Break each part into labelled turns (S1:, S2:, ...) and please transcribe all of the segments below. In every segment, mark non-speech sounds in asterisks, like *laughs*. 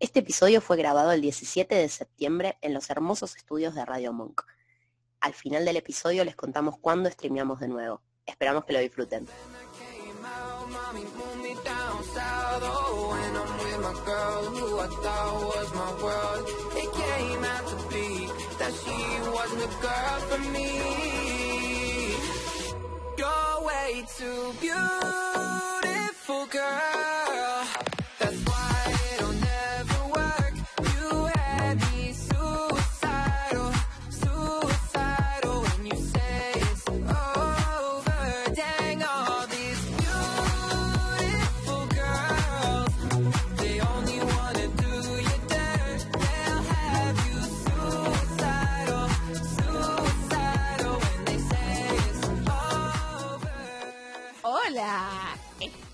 S1: Este episodio fue grabado el 17 de septiembre en los hermosos estudios de Radio Monk. Al final del episodio les contamos cuándo streameamos de nuevo. Esperamos que lo disfruten.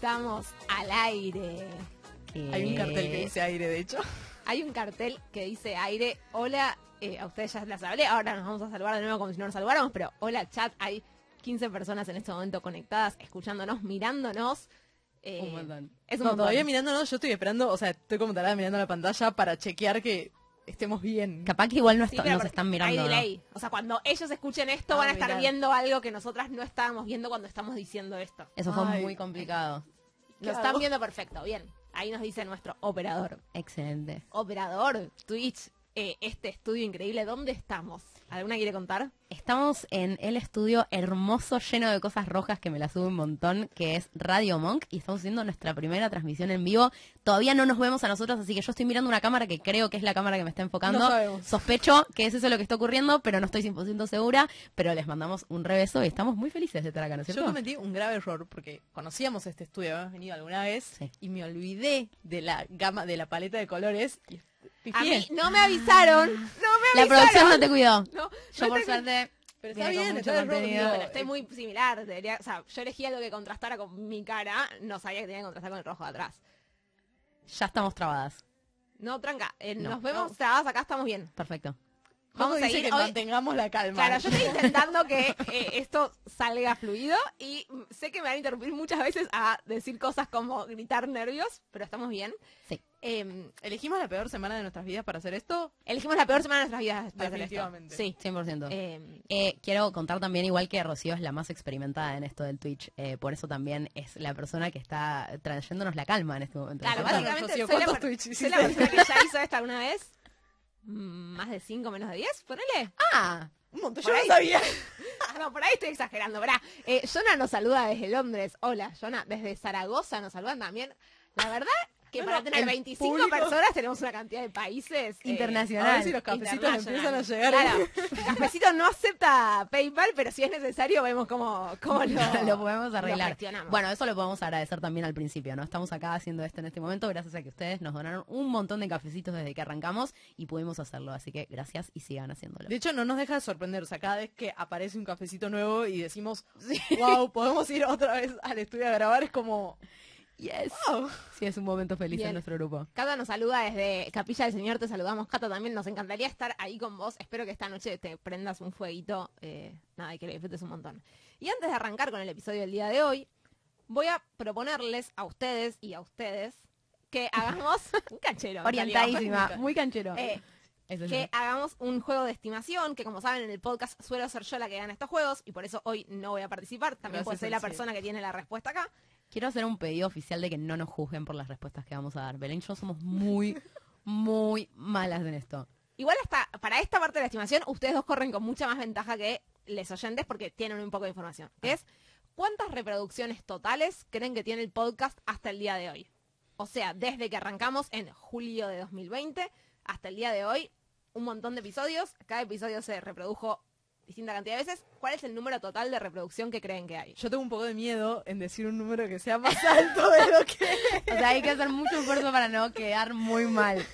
S2: Estamos al aire.
S3: Hay un cartel que dice aire, de hecho.
S2: Hay un cartel que dice aire. Hola, eh, a ustedes ya les hablé. Ahora nos vamos a saludar de nuevo como si no nos saludáramos. Pero hola, chat. Hay 15 personas en este momento conectadas, escuchándonos, mirándonos. Eh,
S3: Un montón.
S2: Es un
S3: no,
S2: montón.
S3: todavía mirándonos, yo estoy esperando, o sea, estoy como tarada mirando la pantalla para chequear que estemos bien.
S4: Capaz que igual no
S2: Sí,
S4: nos están
S2: Hay
S4: mirando. ¿no?
S2: delay. O sea, cuando ellos escuchen esto,
S3: Ah,
S2: van a estar
S3: mirá.
S2: viendo algo que nosotras no estábamos viendo cuando estamos diciendo esto.
S4: Eso fue
S3: Ay.
S4: muy complicado.
S2: Lo
S3: ¿Qué
S2: están viendo perfecto. Bien. Ahí nos dice nuestro operador.
S4: Excelente.
S2: Operador, Twitch, eh, este estudio increíble. ¿Dónde estamos? ¿Alguna quiere contar?
S4: Estamos en el estudio hermoso, lleno de cosas rojas que me la sube un montón, que es Radio Monk, y estamos haciendo nuestra primera transmisión en vivo. Todavía no nos vemos a nosotros, así que yo estoy mirando una cámara que creo que es la cámara que me está enfocando.
S3: No sabemos.
S4: Sospecho que es eso lo que está ocurriendo, pero no estoy 100% segura. Pero les mandamos un rebeso y estamos muy felices de estar acá, ¿no es
S3: Yo cometí un grave error porque conocíamos este estudio, habíamos venido alguna vez
S4: Sí.
S3: y me olvidé de la gama, de la paleta de colores. Y
S2: A mí no me avisaron. No me
S4: La producción no te cuidó.
S2: No,
S4: Yo
S2: no
S4: por
S2: te-
S4: suerte
S3: Pero está bien,
S4: mucho
S3: está de
S2: Bueno, estoy muy similar. debería- o sea, yo elegí algo que contrastara con mi cara. No sabía que tenía que contrastar con el rojo de atrás.
S4: ya estamos trabadas.
S2: No, tranca. eh,
S4: No.
S2: nos vemos trabadas acá, estamos bien.
S4: Perfecto.
S3: Vamos
S2: a ir
S3: que
S2: hoy-
S3: mantengamos la calma.
S2: Claro, yo estoy intentando que eh, esto salga fluido y sé que me van a interrumpir muchas veces a decir cosas como gritar nervios, pero estamos bien.
S4: Sí.
S2: Eh,
S3: ¿Elegimos la peor semana de nuestras vidas para hacer esto?
S2: elegimos la peor semana de nuestras vidas para hacer esto.
S3: Definitivamente.
S2: Sí.
S4: 100%.
S2: Eh,
S4: Eh, quiero contar también, igual que Rocío es la más experimentada en esto del Twitch, eh, por eso también es la persona que está trayéndonos la calma en este momento.
S2: claro,
S4: ¿no
S2: básicamente
S3: Rocío,
S2: soy la,
S3: ¿cuántos
S2: per-
S3: Twitch
S2: soy la persona que ya hizo esto alguna vez. Más de 5 menos de 10, ponele.
S4: Ah,
S3: Un montón,
S2: Por
S3: yo no sabía. *laughs*
S2: No, por ahí estoy exagerando. Verá, eh, Jonah nos saluda desde Londres. Hola, Jonah. Desde Zaragoza nos saludan también. La verdad que
S3: Bueno,
S2: para tener
S3: el
S2: 25
S3: público-
S2: personas tenemos una cantidad de países. eh,
S4: Internacional.
S3: A ver si los cafecitos empiezan a llegar.
S2: Claro, Cafecito no acepta PayPal, pero si es necesario vemos cómo, cómo lo, *laughs*
S4: lo podemos arreglar. bueno, eso lo podemos agradecer también al principio, ¿no? Estamos acá haciendo esto en este momento gracias a que ustedes nos donaron un montón de cafecitos desde que arrancamos y pudimos hacerlo, así que gracias y sigan haciéndolo.
S3: De hecho, no nos deja de sorprender. O sea, cada vez que aparece un cafecito nuevo y decimos, wow, podemos ir otra vez al estudio a grabar, es como,
S4: Yes.
S3: wow.
S4: Sí, es un momento feliz
S2: Bien.
S4: en nuestro grupo.
S2: Cata nos saluda desde Capilla del Señor, te saludamos. Cata, también nos encantaría estar ahí con vos. Espero que esta noche te prendas un fueguito, eh, nada, y que lo disfrutes un montón. Y antes de arrancar con el episodio del día de hoy, voy a proponerles a ustedes y a ustedes que *laughs* hagamos un canchero.
S4: Orientadísima, muy canchero.
S2: Eh, que
S4: sí.
S2: hagamos un juego de estimación, que como saben en el podcast suelo ser yo la que gana estos juegos y por eso hoy no voy a participar. También puede ser
S3: al
S2: la persona que tiene la respuesta acá.
S4: Quiero hacer un pedido oficial de que no nos juzguen por las respuestas que vamos a dar. Belén y yo somos muy, muy malas en esto.
S2: Igual hasta para esta parte de la estimación, ustedes dos corren con mucha más ventaja que les oyentes porque tienen un poco de información. Que es, ¿cuántas reproducciones totales creen que tiene el podcast hasta el día de hoy? O sea, desde que arrancamos en julio de 2020 hasta el día de hoy, un montón de episodios. Cada episodio se reprodujo distinta cantidad de veces. ¿Cuál es el número total de reproducción que creen que hay?
S3: Yo tengo un poco de miedo en decir un número que sea más *laughs* alto de lo que...
S4: O sea, hay que hacer mucho esfuerzo para no quedar muy mal.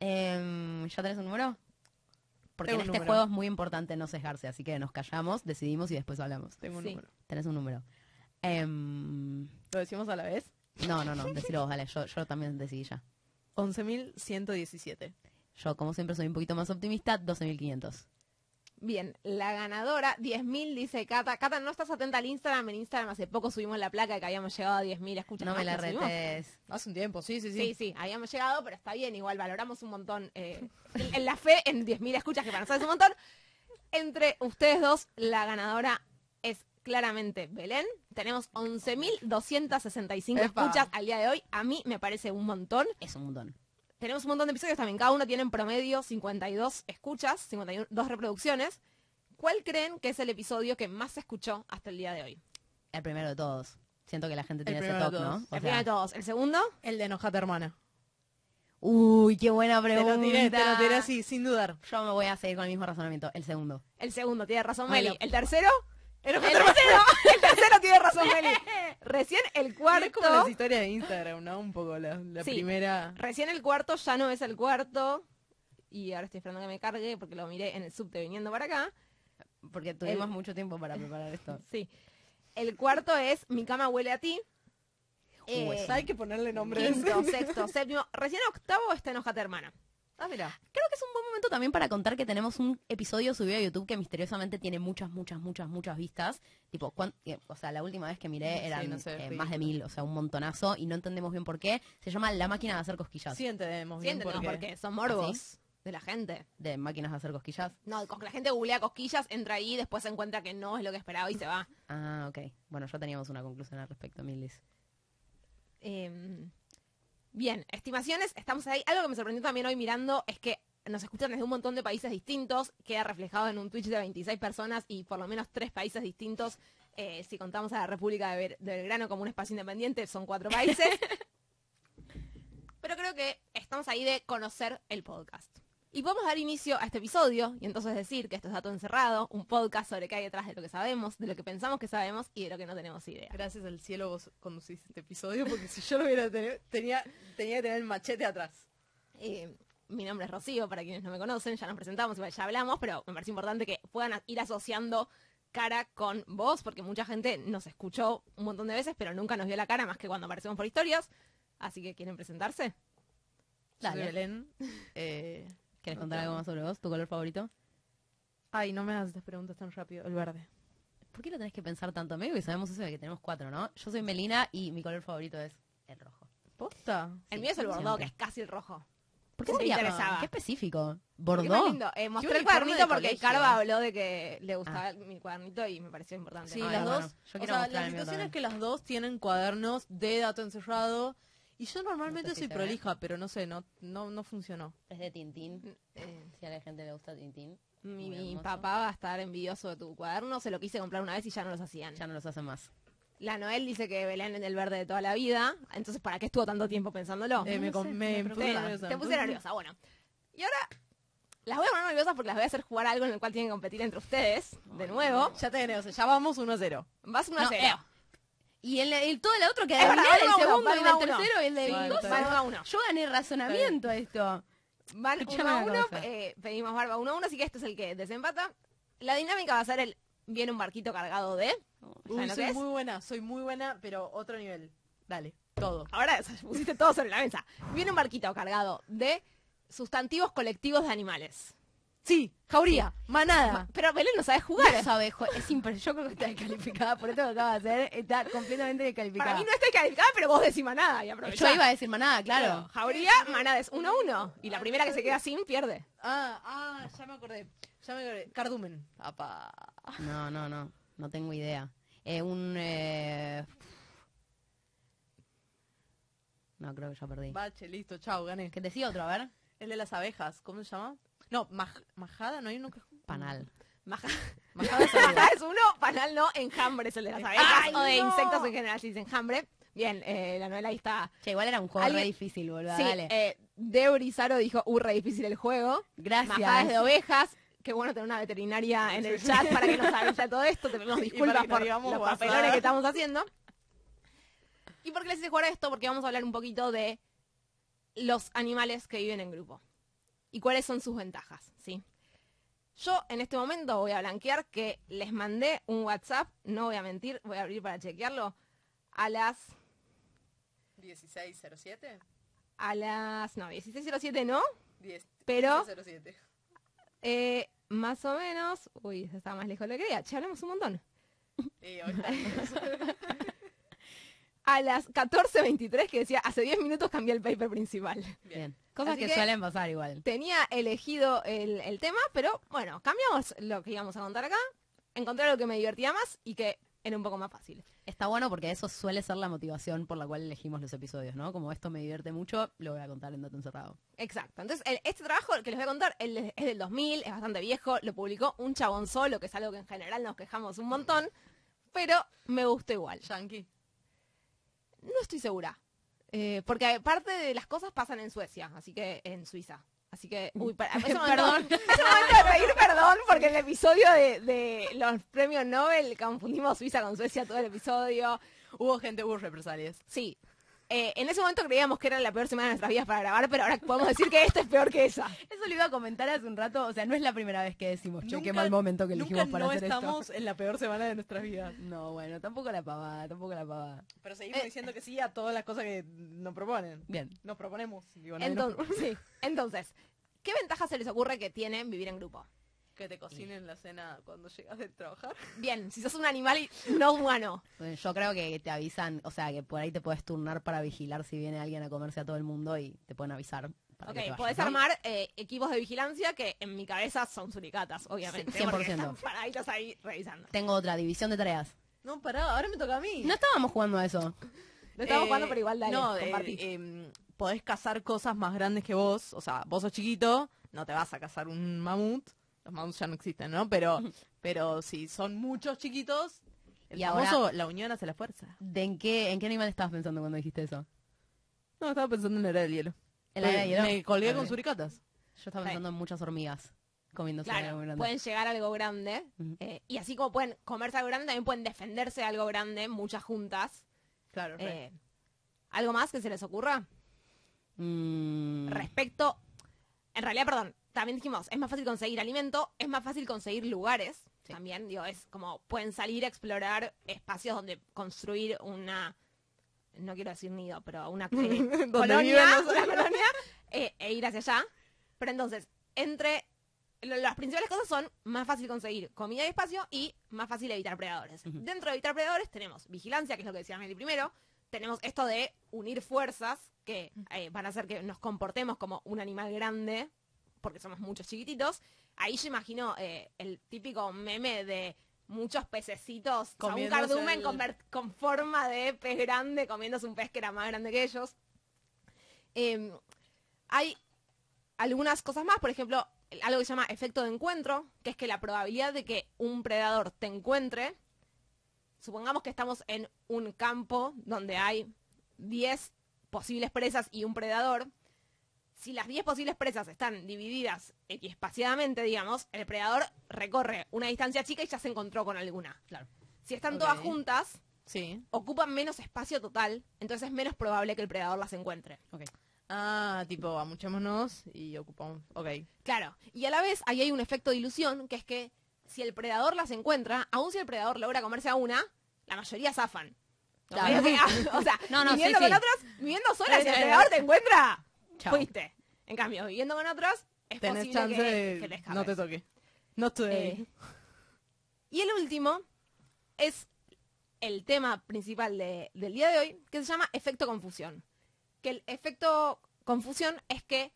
S4: Em, ¿Ya tenés un número? Porque
S3: Tengo
S4: en este
S3: número.
S4: juego es muy importante no sesgarse, así que nos callamos, decidimos y después hablamos.
S3: Tengo un
S2: Sí.
S3: número.
S4: Tenés un número. Em,
S3: ¿Lo decimos a la vez?
S4: no, no, no, decilo vos, dale, yo, yo también decidí ya.
S3: 11.117.
S4: Yo, como siempre, soy un poquito más optimista, 12.500.
S2: Bien, la ganadora, 10.000, dice Cata. Cata, ¿no estás atenta al Instagram? En Instagram hace poco subimos la placa de que habíamos llegado a 10.000 escuchas.
S4: No me la
S2: subimos?
S4: retes.
S3: Hace un tiempo, sí, sí, sí.
S2: Sí, sí, habíamos llegado, pero está bien, igual valoramos un montón. eh, en la fe en 10.000 escuchas, que para nosotros es un montón. Entre ustedes dos, la ganadora es claramente Belén. Tenemos 11.265
S3: Epa.
S2: escuchas al día de hoy. A mí me parece un montón.
S4: Es un montón.
S2: Tenemos un montón de episodios también. Cada uno tiene en promedio 52 escuchas, 52 reproducciones. ¿Cuál creen que es el episodio que más se escuchó hasta el día de hoy?
S4: El primero de todos. Siento que la gente tiene ese toque, ¿no? O
S2: el primero de todos. El segundo,
S3: El de Enojate Hermana.
S4: uy, qué buena
S3: Te
S4: pregunta.
S3: lo tiré, te lo tiré así, sin dudar.
S4: Yo me voy a seguir con el mismo razonamiento. El segundo.
S2: el segundo, tiene razón
S4: Bueno.
S2: Meli. El tercero, el tercero, *laughs* el tercero tiene razón Meli. Recién el
S3: Es
S2: cuarto,
S3: como las historias de Instagram, ¿no? Un poco la, la
S2: Sí.
S3: primera.
S2: recién el cuarto ya no es el cuarto. Y ahora estoy esperando que me cargue porque lo miré en el subte viniendo para acá.
S4: Porque tuvimos
S2: El-
S4: mucho tiempo para preparar esto. *laughs*
S2: Sí. El cuarto es Mi cama huele a ti. Eh,
S3: Hay que ponerle nombre
S2: quinto, *laughs* sexto, séptimo. Recién octavo está Enojate Hermana.
S3: Ah, mira.
S4: Creo que es un buen momento también para contar que tenemos un episodio subido a YouTube que misteriosamente tiene muchas, muchas, muchas, muchas vistas. Tipo, eh, o sea, la última vez que miré
S3: Sí,
S4: eran
S3: no sé,
S4: eh, más de mil, o sea, un montonazo y no entendemos bien por qué. Se llama La máquina de hacer cosquillas.
S3: Sí entendemos bien
S2: Siéntenos,
S3: por qué.
S2: porque son morbos de la gente.
S4: De máquinas de hacer cosquillas.
S2: No, la gente googlea cosquillas, entra ahí, después se encuentra que no es lo que esperaba y se va. *laughs*
S4: Ah, ok. Bueno, ya teníamos una conclusión al respecto, Milis.
S2: Eh, bien, estimaciones, estamos ahí. Algo que me sorprendió también hoy mirando es que nos escuchan desde un montón de países distintos, queda reflejado en un Twitch de 26 personas y por lo menos tres países distintos. Eh, si contamos a la República de, Bel- de Belgrano como un espacio independiente, son cuatro países. *laughs* Pero creo que estamos ahí de conocer el podcast. Y podemos dar inicio a este episodio y entonces decir que esto es Dato Encerrado, un podcast sobre qué hay detrás de lo que sabemos, de lo que pensamos que sabemos y de lo que no tenemos idea.
S3: Gracias al cielo vos conduciste este episodio, porque si yo lo hubiera tenido, tenía, tenía que tener el machete atrás.
S2: Eh, mi nombre es Rocío, para quienes no me conocen, ya nos presentamos, igual ya hablamos, pero me parece importante que puedan ir asociando cara con voz, porque mucha gente nos escuchó un montón de veces, pero nunca nos vio la cara más que cuando aparecemos por historias. Así que, ¿quieren presentarse?
S3: Soy
S4: Dale.
S3: Belén. *laughs* Eh,
S4: ¿Quieres
S3: No
S4: contar algo más sobre vos? ¿Tu color favorito?
S3: ay, no me hagas estas preguntas tan rápido. El verde.
S4: ¿Por qué lo tenés que pensar tanto, amigo? Y sabemos eso de que tenemos cuatro, ¿no? Yo soy Melina y mi color favorito es el rojo.
S3: ¿Posta?
S2: El
S4: Sí,
S2: mío es el bordó,
S4: siempre.
S2: que es casi el rojo.
S4: ¿Por qué
S2: Me
S4: sería?
S2: interesaba.
S4: Qué específico. ¿Bordó?
S2: más lindo. Eh, mostré el cuadernito
S3: de
S2: porque
S3: colegio.
S2: Carva habló de que le gustaba mi cuadernito y me pareció importante.
S3: Sí,
S4: Ay,
S3: las
S4: bueno,
S3: dos.
S4: yo
S3: o sea, la situación es que las dos tienen cuadernos de dato encerrado. Y yo normalmente
S4: No sé si
S3: soy
S4: ve.
S3: prolija, pero no sé, no, no, no funcionó.
S4: Es de Tintín.
S2: Eh,
S4: Si a la gente le gusta Tintín.
S2: mi, papá va a estar envidioso de tu cuaderno, se lo quise comprar una vez y ya no los hacían.
S4: Ya no los hacen más.
S2: La Noel dice que Belén es el verde de toda la vida, entonces ¿para qué estuvo tanto tiempo pensándolo?
S3: Eh, me,
S4: sé,
S3: me
S4: me
S3: puse
S2: te,
S3: nerviosa.
S2: te puse nerviosa, bueno. Y ahora las voy a poner nerviosas porque las voy a hacer jugar algo en el cual tienen que competir entre ustedes, de nuevo.
S3: Ya tenemos, ya vamos 1 a 0.
S2: Vas 1 a
S4: No,
S2: 0.
S4: Y el, el- todo el otro que adivinar, el
S2: uno uno,
S4: segundo el
S2: uno uno.
S4: tercero y el de
S3: Sí,
S4: mi
S3: está
S4: cosa.
S2: Van 1 a 1.
S4: Yo gané razonamiento a esto. Escuchame
S2: 1 a
S4: una
S2: 1,
S4: cosa.
S2: eh, pedimos barba 1 a 1, así que este es el que desempata. La dinámica va a ser el viene un barquito cargado de...
S3: Uy,
S2: ¿Saben lo que
S3: soy
S2: es?
S3: muy buena, soy muy buena, pero otro nivel. Dale, todo.
S2: Ahora *laughs* pusiste todo sobre la mesa. Viene un barquito cargado de sustantivos colectivos de animales.
S3: Sí, jauría, manada.
S2: Pero Belén no sabe jugar.
S4: No sabe, es impre- Yo creo que está descalificada por esto que acaba de hacer. Está completamente descalificada.
S2: Para mí no está calificada, pero vos decís manada y aprovechá.
S4: Yo iba a decir manada, claro.
S2: Jauría, manada es 1 a 1. Y la primera que se queda sin pierde.
S3: Ah, ah, ya me acordé. Ya me acordé. Cardumen. Apa.
S4: No, no, no. No tengo idea. Eh, un... eh, No, creo que ya perdí.
S3: Bache, listo, chao, gané.
S4: Que te siga otro, a ver.
S3: El de las abejas, ¿cómo se llama? No, maj- majada, no hay uno que...
S4: Panal.
S2: Maja- *laughs*
S3: Majada es algo.
S2: Majada es uno, panal no, enjambre es el de las abejas
S3: ¡Ay,
S2: o de
S3: no!
S2: insectos en general, si dice enjambre. Bien, eh, la novela ahí está.
S4: Che, igual era un juego
S2: Alguien-
S4: re difícil, boludo.
S2: Sí,
S4: Dale.
S2: eh, dijo, uh, re difícil el juego.
S4: Gracias.
S2: Majadas de ovejas. Qué bueno tener una veterinaria en el chat para que nos *laughs* avise todo esto. Te pedimos disculpas por los papelones que estamos haciendo. ¿Y por qué les hice jugar a esto? Porque vamos a hablar un poquito de los animales que viven en grupo. Y cuáles son sus ventajas, ¿sí? Yo en este momento voy a blanquear que les mandé un WhatsApp, no voy a mentir, voy a abrir para chequearlo, a las
S3: 1607.
S2: a las no, 1607 no,
S3: 10.
S2: Pero-
S3: 07.
S2: eh, más o menos... Uy, se estaba más lejos de lo que quería. Che, hablamos un montón. *laughs* *laughs* A las 14.23 que decía, hace 10 minutos cambié el paper principal.
S4: Bien. Cosas que,
S2: que-
S4: suelen pasar igual.
S2: Tenía elegido el, el tema, pero bueno, cambiamos lo que íbamos a contar acá. Encontré algo que me divertía más y que era un poco más fácil.
S4: Está bueno porque eso suele ser la motivación por la cual elegimos los episodios, ¿no? Como esto me divierte mucho, lo voy a contar en Dato Encerrado.
S2: Exacto. Entonces, el- este trabajo que les voy a contar el- es del 2000, es bastante viejo, lo publicó un chabón solo, que es algo que en general nos quejamos un montón, pero me gustó igual.
S3: Yankee.
S2: No estoy segura. Eh, porque parte de las cosas pasan en Suecia, así que en Suiza. Así que, *laughs* uy, para, ese momento,
S4: Perdón.
S2: ese momento de pedir perdón, porque en el episodio de, de los premios Nobel confundimos Suiza con Suecia todo el episodio.
S3: Hubo gente, hubo represalias.
S2: Sí. Eh, en ese momento creíamos que era la peor semana de nuestras vidas para grabar, pero ahora podemos decir que esta es peor que esa. *laughs*
S4: Eso lo iba a comentar hace un rato, o sea, no es la primera vez que decimos, che, qué mal momento que elegimos para
S3: no
S4: hacer
S3: estamos en la peor semana de nuestras vidas.
S4: esto. No, bueno, tampoco la pavada, tampoco la pavada.
S3: Pero seguimos diciendo que sí a todas las cosas que nos proponen.
S4: Bien.
S3: Nos proponemos. Digo, nos
S2: Entonces, sí. Entonces, ¿qué ventajas se les ocurre que tiene vivir en grupo?
S3: Que te cocinen la cena cuando llegas de trabajar. *laughs*
S2: Bien, si sos un animal y no humano.
S4: Yo creo que te avisan, o sea, que por ahí te puedes turnar para vigilar si viene alguien a comerse a todo el mundo y te pueden avisar. Para
S2: Ok,
S4: que te vayas,
S2: podés
S4: ¿no?
S2: armar eh, equipos de vigilancia que en mi cabeza son suricatas, obviamente.
S4: Sí,
S2: porque
S4: 100%.
S2: están paraditos ahí revisando.
S4: Tengo otra división de tareas.
S3: No, pará, ahora me toca a mí.
S4: No estábamos jugando a eso.
S2: Lo estamos
S3: Eh,
S2: jugando, pero igual dale,
S3: No, eh,
S2: compartí.
S3: eh, podés cazar cosas más grandes que vos. O sea, vos sos chiquito, no te vas a cazar un mamut. Los ya no existen, ¿no? Pero, pero si son muchos chiquitos, el
S4: Y ahora-
S3: famoso, la unión hace la fuerza.
S4: ¿De en qué, en qué animal estabas pensando cuando dijiste eso?
S3: No, estaba pensando en la era del hielo.
S4: ¿En la era del hielo?
S3: Me colgué con suricatas.
S4: Yo estaba
S2: Sí.
S4: pensando en muchas hormigas comiéndose
S2: Claro,
S4: algo grande.
S2: pueden llegar a algo grande. Eh, y así como pueden comerse algo grande, también pueden defenderse de algo grande, muchas juntas.
S3: Claro.
S2: Eh, ¿Algo más que se les ocurra?
S4: Mm,
S2: Respecto, en realidad, perdón, también dijimos, es más fácil conseguir alimento, es más fácil conseguir lugares. También, digo, es como pueden salir a explorar espacios donde construir una, no quiero decir nido, pero una eh, *laughs* colonia, una colonia, eh, e ir hacia allá. Pero entonces, entre lo- las principales cosas son más fácil conseguir comida y espacio y más fácil evitar predadores. Dentro de evitar predadores tenemos vigilancia, que es lo que decía Meli primero, tenemos esto de unir fuerzas que eh, van a hacer que nos comportemos como un animal grande, porque somos muchos chiquititos. Ahí yo imagino eh, el típico meme de muchos pececitos, o sea, un cardumen
S3: el-
S2: con, forma de pez grande, comiéndose un pez que era más grande que ellos. Eh, hay algunas cosas más, por ejemplo, algo que se llama efecto de encuentro, que es que la probabilidad de que un predador te encuentre, supongamos que estamos en un campo donde hay 10 posibles presas y un predador, si las 10 posibles presas están divididas espaciadamente, digamos, el predador recorre una distancia chica y ya se encontró con alguna.
S4: Claro.
S2: Si están todas juntas,
S3: Sí.
S2: ocupan menos espacio total, entonces es menos probable que el predador las encuentre.
S4: ok.
S3: Ah, tipo, amuchémonos y ocupamos. Ok.
S2: Claro, y a la vez ahí hay un efecto de ilusión, que es que si el predador las encuentra, aun si el predador logra comerse a una, la mayoría zafan.
S4: Claro. *laughs*
S2: O sea,
S4: No, no,
S2: viviendo
S4: sí,
S2: con
S4: sí.
S2: otros, viviendo sola, si el predador te encuentra,
S4: Chao.
S2: fuiste. En cambio, viviendo con otros, es
S3: Tenés
S2: posible
S3: chance
S2: que,
S3: de
S2: que escapes.
S3: no te toque. No estoy
S2: Eh, y el último es el tema principal de- del día de hoy, que se llama efecto confusión. Que el efecto confusión es que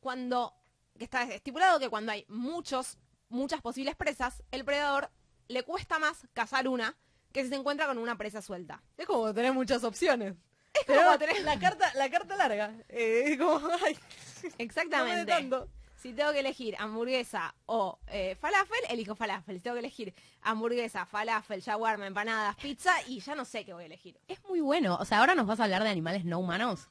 S2: cuando, que está estipulado que cuando hay muchos, muchas posibles presas, el predador le cuesta más cazar una que si se encuentra con una presa suelta.
S3: Es como tener muchas opciones.
S2: Es
S3: Pero *laughs*
S2: tenés-
S3: la carta, la carta larga. Eh, es como, *laughs* ay, no me dé
S2: Exactamente.
S3: tanto.
S2: Si tengo que elegir hamburguesa o eh, falafel, elijo falafel. Si tengo que elegir hamburguesa, falafel, shawarma, empanadas, pizza, y ya no sé qué voy a elegir.
S4: Es muy bueno. O sea, ahora nos vas a hablar de animales no humanos.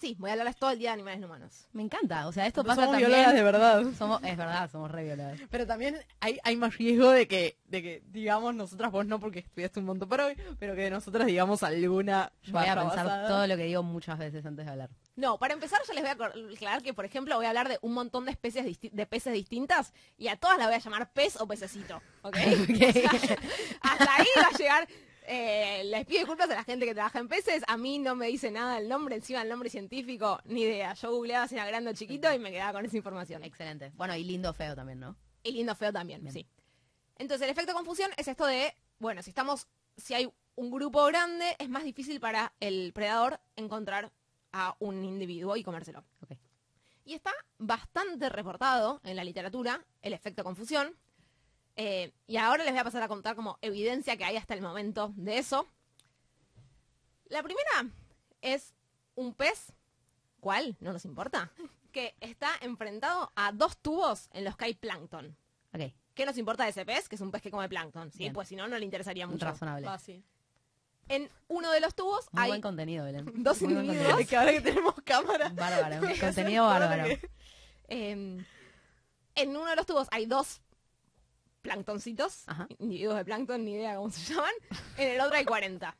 S2: Sí, voy a hablarles todo el día de animales no humanos.
S4: Me encanta. O sea, esto
S3: Somos
S4: pasa también.
S3: violadas de verdad.
S4: Somos, es verdad, somos re violadas.
S3: Pero también hay, hay más riesgo de que, de que, digamos, nosotras, vos no porque estudiaste un montón para hoy, pero que nosotras digamos alguuna
S4: Yo voy a pensar
S3: basada.
S4: todo lo que digo muchas veces antes de hablar.
S2: No, para empezar yo les voy a aclarar que, por ejemplo, voy a hablar de un montón de especies de peces distintas y a todas las voy a llamar pez o pececito, ¿ok? *laughs* *laughs* O sea, hasta ahí va a llegar... eh, les pido disculpas a la gente que trabaja en peces. A mí no me dice nada el nombre, encima el nombre científico, ni idea. Yo googleaba si era grande o chiquito y me quedaba con esa información.
S4: Excelente. Bueno, y lindo feo también, ¿no?
S2: Y lindo feo también,
S4: Bien.
S2: sí. Entonces el efecto confusión es esto de, bueno, si estamos, si hay un grupo grande, es más difícil para el predador encontrar a un individuo y comérselo. Y está bastante reportado en la literatura el efecto confusión. Eh, y ahora les voy a pasar a contar como evidencia que hay hasta el momento de eso. La primera es un pez, ¿cuál? No nos importa, *laughs* que está enfrentado a dos tubos en los que hay plancton.
S4: Ok,
S2: ¿Qué nos importa de ese pez? Que es un pez que come plancton, ¿sí?
S4: Bien.
S2: Pues si no, no le interesaría mucho.
S4: razonable.
S3: Ah, sí.
S2: En uno de los tubos
S4: Muy
S2: hay
S4: buen contenido, Belén. *laughs*
S2: dos
S4: Muy
S2: individuos.
S3: Es que ahora que tenemos cámara.
S4: Bárbaro, *laughs* contenido bárbaro.
S2: Eh, en uno de los tubos hay dos planctoncitos,
S4: Ajá.
S2: individuos de plancton, ni idea cómo se *laughs* llaman. En el otro hay 40.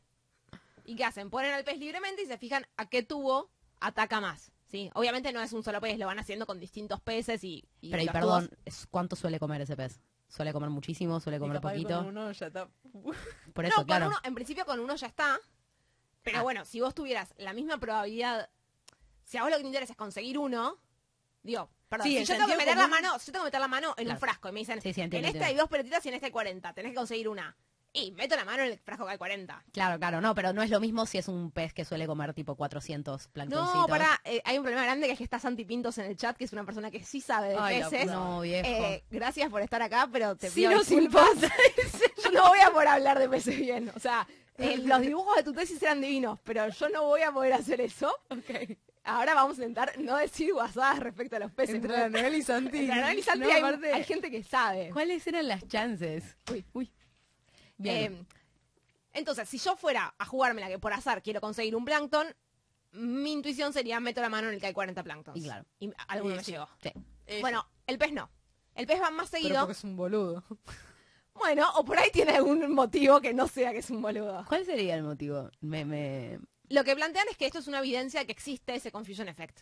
S2: ¿Y qué hacen? Ponen al pez libremente y se fijan a qué tubo ataca más. ¿sí? Obviamente no es un solo pez, lo van haciendo con distintos peces y... y
S4: Pero y perdón,
S2: tubos-
S4: ¿cuánto suele comer ese pez? ¿Suele comer muchísimo? ¿Suele comer poquito?
S3: con uno ya está. *laughs*
S4: Por
S2: no,
S4: eso,
S2: con
S4: claro.
S2: uno, en principio con uno ya está. Pero
S4: Ah.
S2: bueno, si vos tuvieras la misma probabilidad, si a vos lo que te interesa es conseguir uno, digo, perdón,
S3: Sí,
S2: si yo tengo que meter la mano, si yo tengo que meter la mano en
S4: Claro.
S2: un frasco y me dicen,
S4: Sí, sí, entiendo,
S2: en este hay dos pelotitas y en este hay 40, tenés que conseguir una. Y meto la mano en el frasco que hay 40.
S4: Claro, claro, no, pero no es lo mismo si es un pez que suele comer tipo 400 planctoncitos.
S2: No, pará, eh, hay un problema grande que es que está Santi Pintos en el chat, que es una persona que sí sabe de
S3: Ay,
S2: peces.
S4: No, viejo.
S2: Eh, gracias por estar acá, pero te
S3: Sí
S2: pido
S3: nos
S2: disculpas. *laughs* yo no voy a poder hablar de peces bien. O sea, *laughs* eh, los dibujos de tu tesis eran divinos, pero yo no voy a poder hacer eso. Ahora vamos a intentar no decir guasadas respecto a los peces.
S3: Entre
S2: porque-
S3: Anuel y Santi.
S2: Entre Anuel y Santi
S3: No,
S2: hay,
S3: aparte-
S2: hay gente que sabe.
S4: ¿Cuáles eran las chances?
S2: Uy.
S4: Uy. Bien.
S2: Eh, entonces, si yo fuera a jugármela que por azar quiero conseguir un plancton, mi intuición sería meto la mano en el que hay 40 planctons.
S4: Y claro.
S2: Y alguno
S3: Sí,
S2: me
S3: sí.
S2: llegó.
S4: Sí.
S3: Eh,
S2: Bueno, el pez no. El pez va más
S3: pero
S2: seguido.
S3: porque es un boludo.
S2: Bueno, o por ahí tiene algún motivo que no sea que es un boludo.
S4: ¿Cuál sería el motivo? Me, me...
S2: Lo que plantean es que esto es una evidencia que existe ese confusion effect.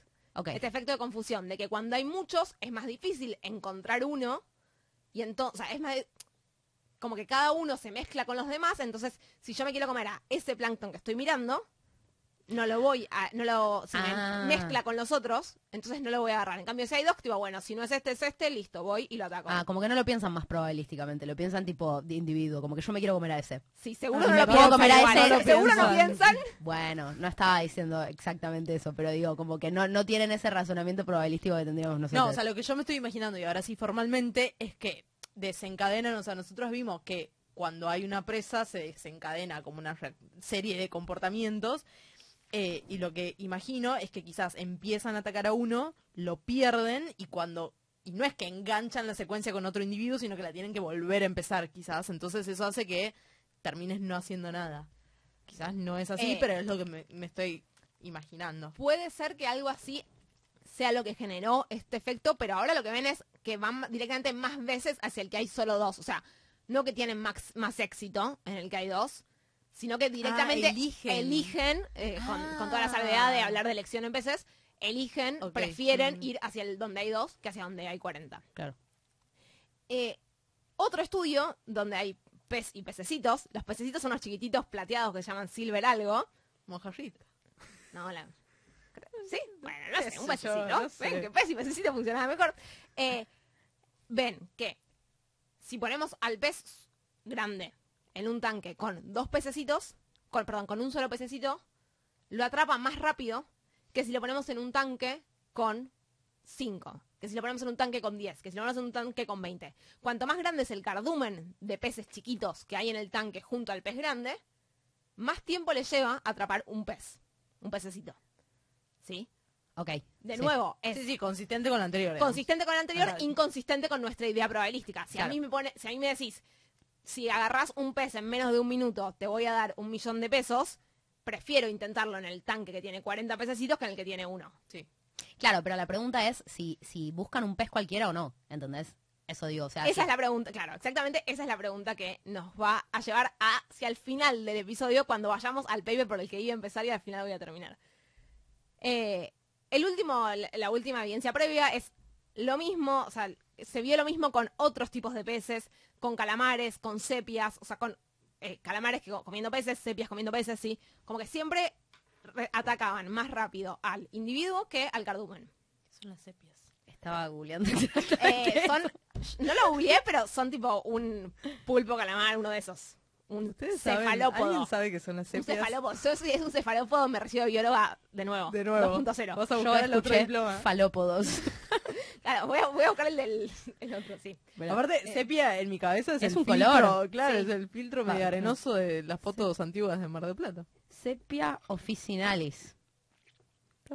S2: Este efecto de confusión, de que cuando hay muchos es más difícil encontrar uno y entonces, o sea, es más de- como que cada uno se mezcla con los demás, entonces si yo me quiero comer a ese plancton que estoy mirando, no lo voy a, no lo, si
S4: Ah.
S2: me mezcla con los otros, entonces no lo voy a agarrar. En cambio, si hay dos, digo, bueno, si no es este, es este, listo, voy y lo ataco.
S4: Ah, como que no lo piensan más probabilísticamente, lo piensan tipo de individuo, como que yo me quiero comer a ese.
S2: Sí, seguro
S4: Ah,
S2: no
S4: me
S2: lo
S4: puedo comer a ese,
S2: ¿no? seguro no
S3: piensan.
S4: Bueno, no estaba diciendo exactamente eso, pero digo, como que no, no tienen ese razonamiento probabilístico que tendríamos nosotros.
S3: No, o sea, lo que yo me estoy imaginando, y ahora sí formalmente, es que desencadenan, o sea, nosotros vimos que cuando hay una presa se desencadena como una serie de comportamientos, eh, y lo que imagino es que quizás empiezan a atacar a uno, lo pierden, y cuando... Y no es que enganchan la secuencia con otro individuo, sino que la tienen que volver a empezar, quizás. Entonces eso hace que termines no haciendo nada. Quizás no es así,
S2: Eh.
S3: pero es lo que me, me estoy imaginando.
S2: puede ser que algo así sea lo que generó este efecto, pero ahora lo que ven es que van directamente más veces hacia el que hay solo dos. O sea, no que tienen más, más éxito en el que hay dos, sino que directamente
S3: eligen.
S2: eligen, eh, con, con toda la
S3: Ah.
S2: salvedad de hablar de elección en peces, eligen, prefieren
S3: Mm.
S2: ir hacia el donde hay dos que hacia donde hay 40.
S4: Claro.
S2: Eh, otro estudio donde hay pez y pececitos, los pececitos son unos chiquititos plateados que se llaman silver algo,
S3: Mojarrita.
S2: no, la... *laughs* Sí, bueno, no sé, un
S3: yo,
S2: pececito.
S3: no sé.
S2: Ven que pez y pececito funcionaba mejor. Eh, ven que si ponemos al pez grande en un tanque con dos pececitos, con, perdón, con un solo pececito, lo atrapa más rápido que si lo ponemos en un tanque con cinco, que si lo ponemos en un tanque con 10, que si lo ponemos en un tanque con 20. Cuanto más grande es el cardumen de peces chiquitos que hay en el tanque junto al pez grande, más tiempo le lleva atrapar un pez, un pececito. ¿Sí?
S4: Ok.
S2: De
S4: sí.
S2: nuevo, es
S3: Sí, sí, consistente con la anterior.
S2: consistente con el anterior,
S3: Ajá.
S2: inconsistente con nuestra idea probabilística. Si a mí me pone, si a mí me decís, si agarrás un pez en menos de un minuto, te voy a dar un millón de pesos, prefiero intentarlo en el tanque que tiene 40 pececitos que en el que tiene uno.
S3: Sí.
S4: Claro, pero la pregunta es si, si buscan un pez cualquiera o no, ¿entendés? Eso digo, o sea...
S2: esa
S4: si-
S2: es la pregunta, claro, exactamente esa es la pregunta que nos va a llevar hacia el final del episodio cuando vayamos al paper por el que iba a empezar y al final voy a terminar. Eh, el último, la última evidencia previa es lo mismo, o sea, se vio lo mismo con otros tipos de peces, con calamares, con sepias, o sea, con eh, calamares que co- comiendo peces, sepias comiendo peces, sí, como que siempre re- atacaban más rápido al individuo que al cardumen.
S3: Son las sepias.
S4: Estaba googleando. *laughs*
S2: Eh, son No lo googleé, pero son tipo un pulpo calamar, uno de esos. Un
S3: Ustedes saben,
S2: cefalópodo.
S3: ¿Alguien sabe que son las
S2: Un
S3: sepias?
S2: cefalópodo. Yo soy es un cefalópodo, me recibo bióloga de nuevo.
S3: De nuevo.
S2: 2.0.
S3: Vas a
S4: Yo
S3: buscar el otro diploma.
S4: falópodos. *laughs*
S2: Claro, voy a, voy a buscar el del el otro, sí.
S3: Aparte, sepia en mi cabeza es,
S4: Es
S3: el
S4: un
S3: filtro,
S4: color.
S3: Claro,
S2: Sí.
S3: es el filtro medio
S4: no.
S3: arenoso de las fotos antiguas de Mar del Plata.
S4: Sepia officinalis.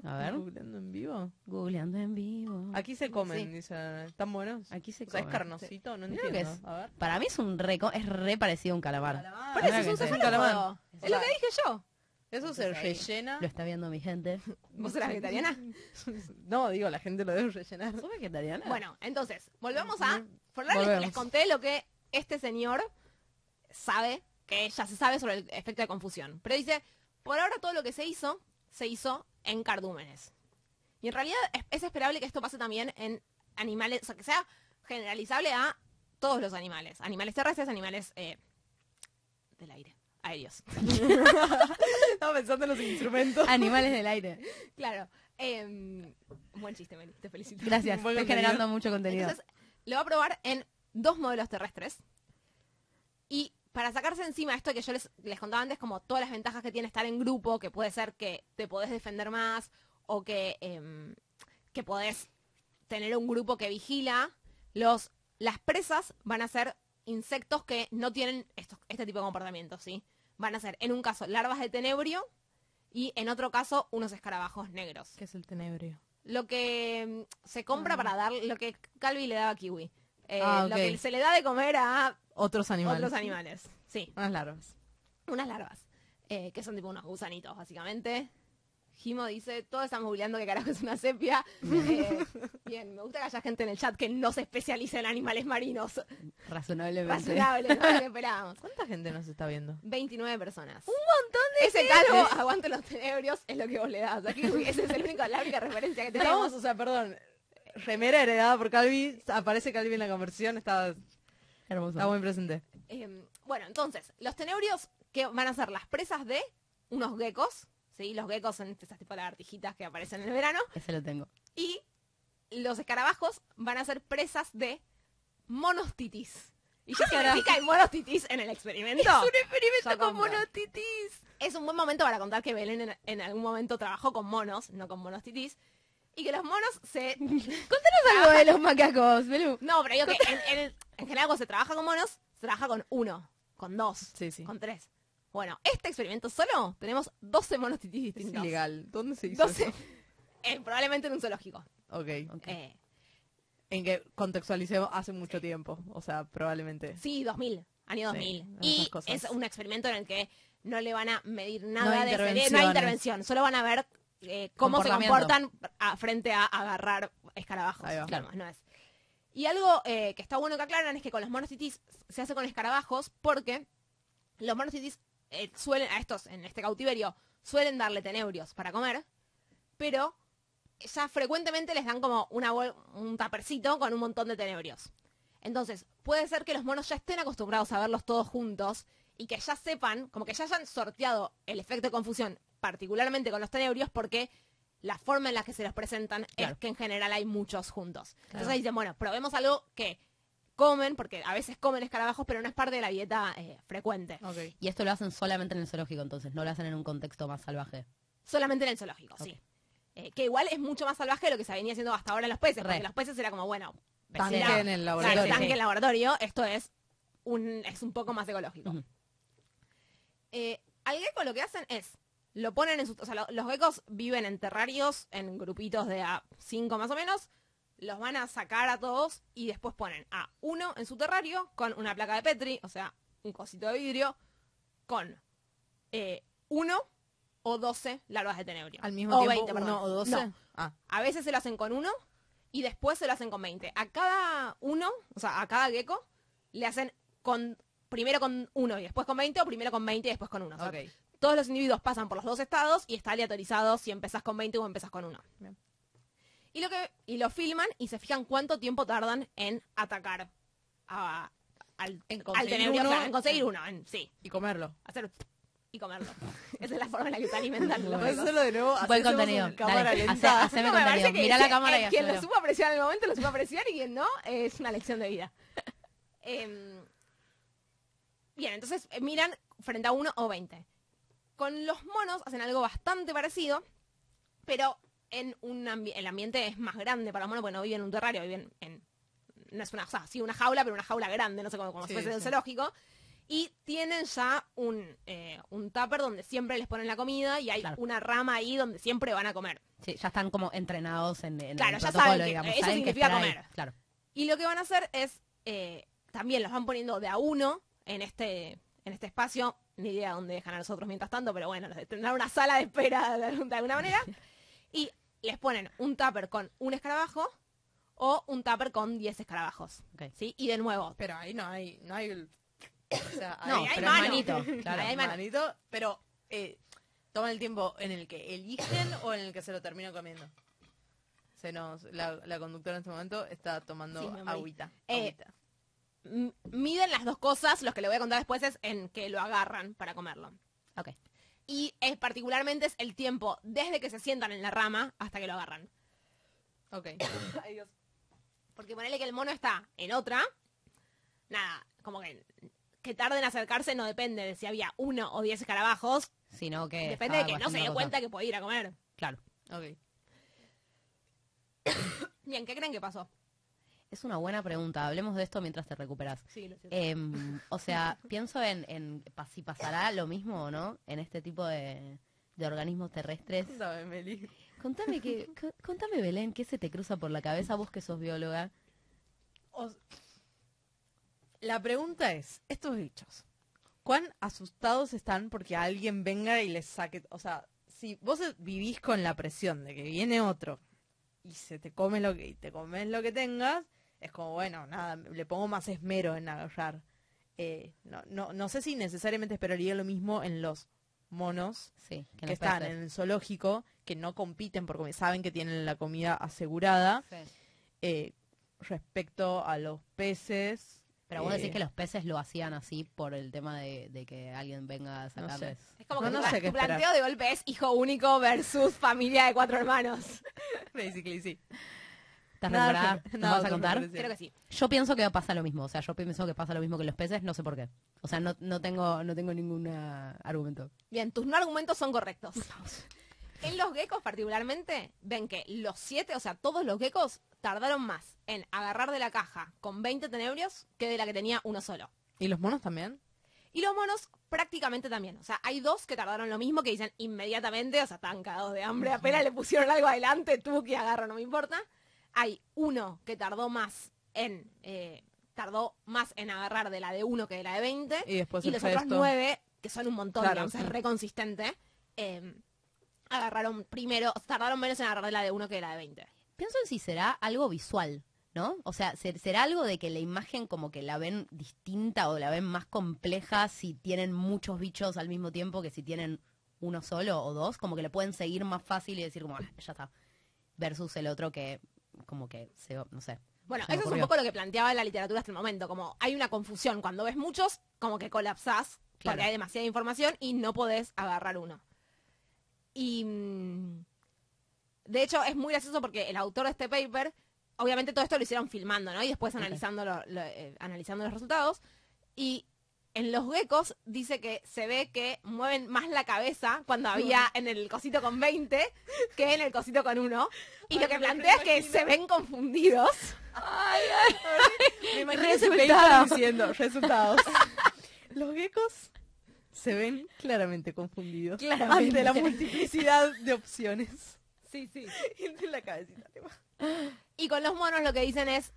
S4: A ver.
S3: ¿Googleando en vivo?
S4: Googleando en vivo.
S3: Aquí se comen,
S2: Sí.
S3: dicen. ¿Están buenos?
S4: Aquí se
S3: O sea, es carnosito, no
S4: que
S3: entiendo.
S4: es-
S3: A ver.
S4: Para mí es un re, es re parecido a un calamar.
S2: Por eso es un cefalópodo. Es lo que dije yo.
S3: Eso se rellena.
S4: Lo está viendo mi gente. *laughs*
S2: ¿Vos eras vegetariana? *laughs*
S3: No, digo, la gente lo debe rellenar.
S4: ¿Sos vegetariana?
S2: Bueno, entonces, volvemos a... Ahora les, les conté lo que este señor sabe, que ya se sabe sobre el efecto de confusión. Pero dice, por ahora todo lo que se hizo, se hizo en cardúmenes. Y en realidad es, es esperable que esto pase también en animales, o sea, que sea generalizable a todos los animales. Animales terrestres, animales eh, del aire, aéreos. *laughs*
S3: Estaba pensando en los instrumentos.
S4: Animales del aire.
S2: claro. em, buen chiste, Meli, te felicito.
S4: Gracias. Estoy
S3: contenido.
S4: generando mucho contenido.
S2: Entonces, lo va a probar en dos modelos terrestres. Y para sacarse encima esto que yo les, les contaba antes, como todas las ventajas que tiene estar en grupo, que puede ser que te podés defender más o que, em, que podés tener un grupo que vigila, los, las presas van a ser insectos que no tienen estos, este tipo de comportamientos, ¿sí? Van a ser, en un caso, larvas de tenebrio y en otro caso, unos escarabajos negros
S3: ¿Qué es el tenebrio?
S2: lo que mm, se compra para dar, lo que Calvi le daba a Kiwi. Eh,
S3: Ah,
S2: Lo que se le da de comer a
S3: Otros animales.
S2: otros animales. Sí,
S3: Unas larvas.
S2: unas larvas. eh, que son tipo unos gusanitos, básicamente. Jimo dice, todos estamos googleando qué carajo es una sepia. *laughs* Eh, bien, me gusta que haya gente en el chat que no se especialice en animales marinos.
S4: Razonablemente.
S2: Razonable, ¿no? Lo que *laughs* esperábamos.
S3: ¿Cuánta gente nos está viendo?
S2: 29 personas. Un montón de Ese calvo, aguante los tenebrios, es lo que vos le das. Aquí, *laughs* ese es el único, la única referencia que tenemos.
S3: Estamos, o sea, perdón. Remera heredada por Calvi. Aparece Calvi en la conversión. Está,
S4: Hermoso.
S3: está muy presente.
S2: Eh, bueno, entonces, los tenebrios que van a ser las presas de unos geckos, ¿sí? Los geckos son esas tipo de lagartijitas que aparecen en el verano.
S4: Ese lo tengo.
S2: Y los escarabajos van a ser presas de monostitis. ¿Y qué significa el monostitis en el experimento? Es un experimento
S4: con monotitis.
S2: Es un buen momento para contar que Belén en, en algún momento trabajó con monos, no con monostitis. Y que los monos se... *laughs*
S4: Algo de los macacos, Belú.
S2: No, pero digo que en, en- en general cuando se trabaja con monos, se trabaja con uno, con dos,
S3: Sí, sí.
S2: con tres. Bueno, este experimento solo tenemos 12 monostitis
S3: Es
S2: distintos.
S3: ilegal. ¿Dónde se hizo
S2: 12,
S3: eso? *laughs*
S2: eh, probablemente en un zoológico.
S3: Ok.
S2: Eh,
S3: En que contextualicemos hace mucho tiempo. O sea, probablemente.
S2: sí, 2000, año
S3: Sí,
S2: 2000.
S3: esas
S2: y
S3: cosas.
S2: es un experimento en el que no le van a medir nada de serie- no hay
S3: intervenciones.
S2: intervención, solo van a ver eh, cómo se comportan a- frente a agarrar escarabajos. No es. Y algo eh, que está bueno que aclaran es que con los monostitis se hace con escarabajos porque los monostitis eh, suelen, a estos en este cautiverio, suelen darle tenebrios para comer, pero ya frecuentemente les dan como una bol- un tapercito con un montón de tenebrios. Entonces, puede ser que los monos ya estén acostumbrados a verlos todos juntos y que ya sepan, como que ya hayan sorteado el efecto de confusión, particularmente con los tenebrios, porque la forma en la que se los presentan
S4: Claro.
S2: es que en general hay muchos juntos.
S4: Claro.
S2: Entonces dicen, bueno, probemos algo que comen, porque a veces comen escarabajos, pero no es parte de la dieta eh, frecuente.
S4: Y esto lo hacen solamente en el zoológico, entonces, no lo hacen en un contexto más salvaje.
S2: Solamente en el zoológico, sí. Eh, que igual es mucho más salvaje de lo que se venía haciendo hasta ahora en los peces,
S4: Re.
S2: porque los peces era como, bueno,
S3: Tanque en el
S2: Claro,
S3: laboratorio.
S2: tanque
S4: sí.
S2: en laboratorio, esto es un, es un poco más ecológico.
S4: Ujú.
S2: Eh, al gecko lo que hacen es, lo ponen en sus... O sea, lo- los geckos viven en terrarios, en grupitos de a 5 más o menos, los van a sacar a todos y después ponen a uno en su terrario con una placa de Petri, o sea, un cosito de vidrio, con eh, uno o 12 larvas de tenebrio.
S3: Al mismo
S2: o
S3: tiempo,
S2: 20, perdón.
S3: uno o doce.
S2: No,
S3: Ah,
S2: a veces se lo hacen con uno y después se lo hacen con 20. A cada uno, o sea, a cada gecko, le hacen con primero con uno y después con 20 o primero con 20 y después con uno. O sea,
S3: ok.
S2: Todos los individuos pasan por los dos estados y está aleatorizado si empezás con 20 o empezás con uno.
S3: Bien.
S2: Y lo que y lo filman y se fijan cuánto tiempo tardan en atacar a- al,
S3: En
S2: al
S3: conseguir
S2: tenebrio,
S3: uno.
S2: en conseguir uno, en- sí,
S3: Y comerlo.
S2: hacer y y comerlo. *laughs* Esa es la forma en la que se alimentan los
S3: hacerlo de nuevo.
S4: Buen contenido.
S3: en cámara
S4: Dale,
S3: lenta.
S4: hace- haceme
S2: No,
S4: contenido.
S2: que
S4: Mira la
S2: quien-
S4: cámara y
S2: eh, Quien lo supo apreciar en el momento, lo supo apreciar y quien no, es una lección de vida. *laughs* Em, bien, entonces eh, miran frente a uno o 20. Con los monos hacen algo bastante parecido, pero en un ambi- el ambiente es más grande para los monos, porque no viven en un terrario, viven en... No es una, o sea, sí, una jaula, pero una jaula grande, no sé, como, como
S3: Sí,
S2: si fuese
S3: sí.
S2: zoológico. Y tienen ya un, eh, un tupper donde siempre les ponen la comida y hay
S4: Claro.
S2: una rama ahí donde siempre van a comer.
S4: Sí, ya están como entrenados en, en
S2: Claro,
S4: el
S2: ya saben que
S4: digamos.
S2: eso
S4: saben
S2: significa
S4: ahí.
S2: comer.
S4: Claro.
S2: Y lo que van a hacer es, eh, también los van poniendo de a uno en este, en este espacio. Ni idea dónde dejan a nosotros mientras tanto, pero bueno, los tendrán una sala de espera de, alguna manera. *laughs* Y les ponen un tupper con un escarabajo o un tupper con 10 escarabajos. ¿sí? Y de nuevo,
S3: Pero ahí no hay, no hay el- o sea,
S4: No,
S2: hay
S4: pero manito. Claro.
S2: Ahí hay
S3: manito, pero eh, toman el tiempo en el que eligen o en el que se lo terminan comiendo. Se nos, la, la conductora en este momento está tomando
S2: Sí,
S3: agüita.
S2: Eh,
S3: agüita.
S2: Miden las dos cosas. Los que le voy a contar después es en que lo agarran para comerlo.
S4: Ok.
S2: Y es, particularmente es el tiempo desde que se sientan en la rama hasta que lo agarran.
S3: Ok. *coughs*
S2: Porque ponerle que el mono está en otra, nada, como que que tarden en acercarse no depende de si había uno o diez escarabajos,
S4: Sino que.
S2: depende de que no se dio cuenta que podía ir a comer.
S4: Claro.
S3: Ok. *coughs*
S2: Bien, ¿qué creen que pasó?
S4: Es una buena pregunta. Hablemos de esto mientras te recuperas.
S2: Sí,
S4: Em, o sea, *laughs* pienso en, si pasará lo mismo o no en este tipo de, de organismos terrestres.
S3: Dame, Meli.
S4: Contame que, co- contame Belén, ¿qué se te cruza por la cabeza vos que sos bióloga?
S3: O- La pregunta es, estos bichos, ¿cuán asustados están porque alguien venga y les saque? O sea, si vos vivís con la presión de que viene otro y se te come lo que y te comes lo que tengas, es como, bueno, nada, le pongo más esmero en agarrar. Eh, no, no, no sé si necesariamente esperaría lo mismo en los monos
S4: Sí, que,
S3: están en el zoológico, que no compiten porque saben que tienen la comida asegurada,
S4: Sí.
S3: eh, respecto a los peces.
S4: Pero vos
S3: eh,
S4: decís que los peces lo hacían así por el tema de, de que alguien venga a
S3: No sé.
S4: sacarles.
S2: Es como
S3: No,
S2: que
S3: no
S2: tu,
S3: sé qué
S2: tu planteo de golpe es hijo único versus familia de cuatro hermanos. *laughs*
S3: Basically, sí.
S4: ¿Estás
S3: Nada
S4: preparada?
S3: que-
S4: ¿Nos
S3: nada
S4: vas a contar?
S2: Creo que sí.
S4: Yo pienso que pasa lo mismo. O sea, yo pienso que pasa lo mismo que los peces, no sé por qué. O sea, no, no tengo, no tengo ningún argumento.
S2: Bien, tus no argumentos son correctos. En los geckos particularmente, ven que los siete, o sea, todos los geckos tardaron más en agarrar de la caja con 20 tenebrios que de la que tenía uno solo.
S3: ¿Y los monos también?
S2: Y los monos prácticamente también. O sea, hay dos que tardaron lo mismo, que dicen inmediatamente, o sea, estaban cagados de hambre, apenas le pusieron algo adelante, tú que agarro, no me importa. Hay uno que tardó más en... eh, tardó más en agarrar de la de uno que de la de 20.
S3: Y después
S2: y los otros nueve, que son un montón,
S3: Claro,
S2: digamos,
S3: sí.
S2: es re consistente, eh, agarraron primero, tardaron menos en agarrar de la de uno que de la de 20.
S4: Pienso en si será algo visual, ¿no? O sea, ser- será algo de que la imagen como que la ven distinta o la ven más compleja si tienen muchos bichos al mismo tiempo que si tienen uno solo o dos, como que le pueden seguir más fácil y decir como, "Ah, ya está. Versus el otro que como que se, no sé.
S2: Bueno, eso es un poco lo que planteaba la literatura hasta el momento, como hay una confusión, cuando ves muchos, como que colapsás,
S4: Claro.
S2: porque hay demasiada información y no podés agarrar uno. Y mm, de hecho es muy gracioso porque el autor de este paper, obviamente todo esto lo hicieron filmando, ¿no? Y después analizando, lo- lo- eh, analizando los resultados. Y en los geckos dice que se ve que mueven más la cabeza cuando había en el cosito con 20 que en el cosito con 1. Y
S3: Ay,
S2: lo que
S3: me
S2: plantea es que se ven confundidos. *laughs*
S3: Me imagino ese
S2: Resultado.
S3: paper diciendo resultados. *laughs* los geckos se ven claramente confundidos
S2: Claramente.
S3: ante la multiplicidad de opciones.
S2: Sí, sí. *laughs*
S3: Y la cabecita.
S2: Y con los monos lo que dicen es,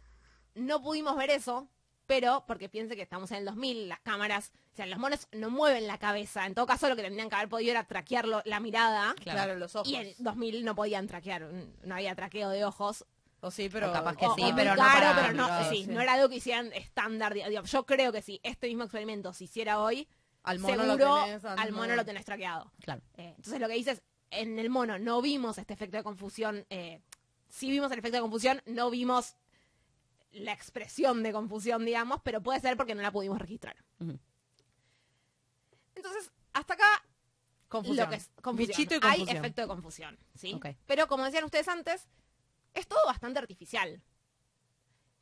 S2: no pudimos ver eso, pero porque piense que estamos en el 2000, las cámaras, o sea, los monos no mueven la cabeza. En todo caso, lo que tendrían que haber podido era traquearlo, la mirada.
S3: Claro, los ojos.
S2: Y en 2000 no podían traquear, no había traqueo de ojos.
S3: O sí, pero...
S4: O capaz que
S2: O-
S4: sí,
S2: o
S4: pero no
S2: caro,
S4: para
S2: pero no, sí,
S3: sí.
S2: no era algo que hicieran estándar. digo, yo creo que si este mismo experimento se hiciera hoy,
S3: Al mono
S2: seguro
S3: lo tenés
S2: al mono lo tenés traqueado.
S4: Claro.
S2: Eh, entonces lo que dices, en el mono no vimos este efecto de confusión, eh, sí vimos el efecto de confusión, no vimos la expresión de confusión, digamos, pero puede ser porque no la pudimos registrar. Entonces, hasta acá
S3: Confusión.
S2: lo que es confusión.
S3: Bichito y
S2: Hay efecto de confusión, ¿sí? Pero como decían ustedes antes, es todo bastante artificial.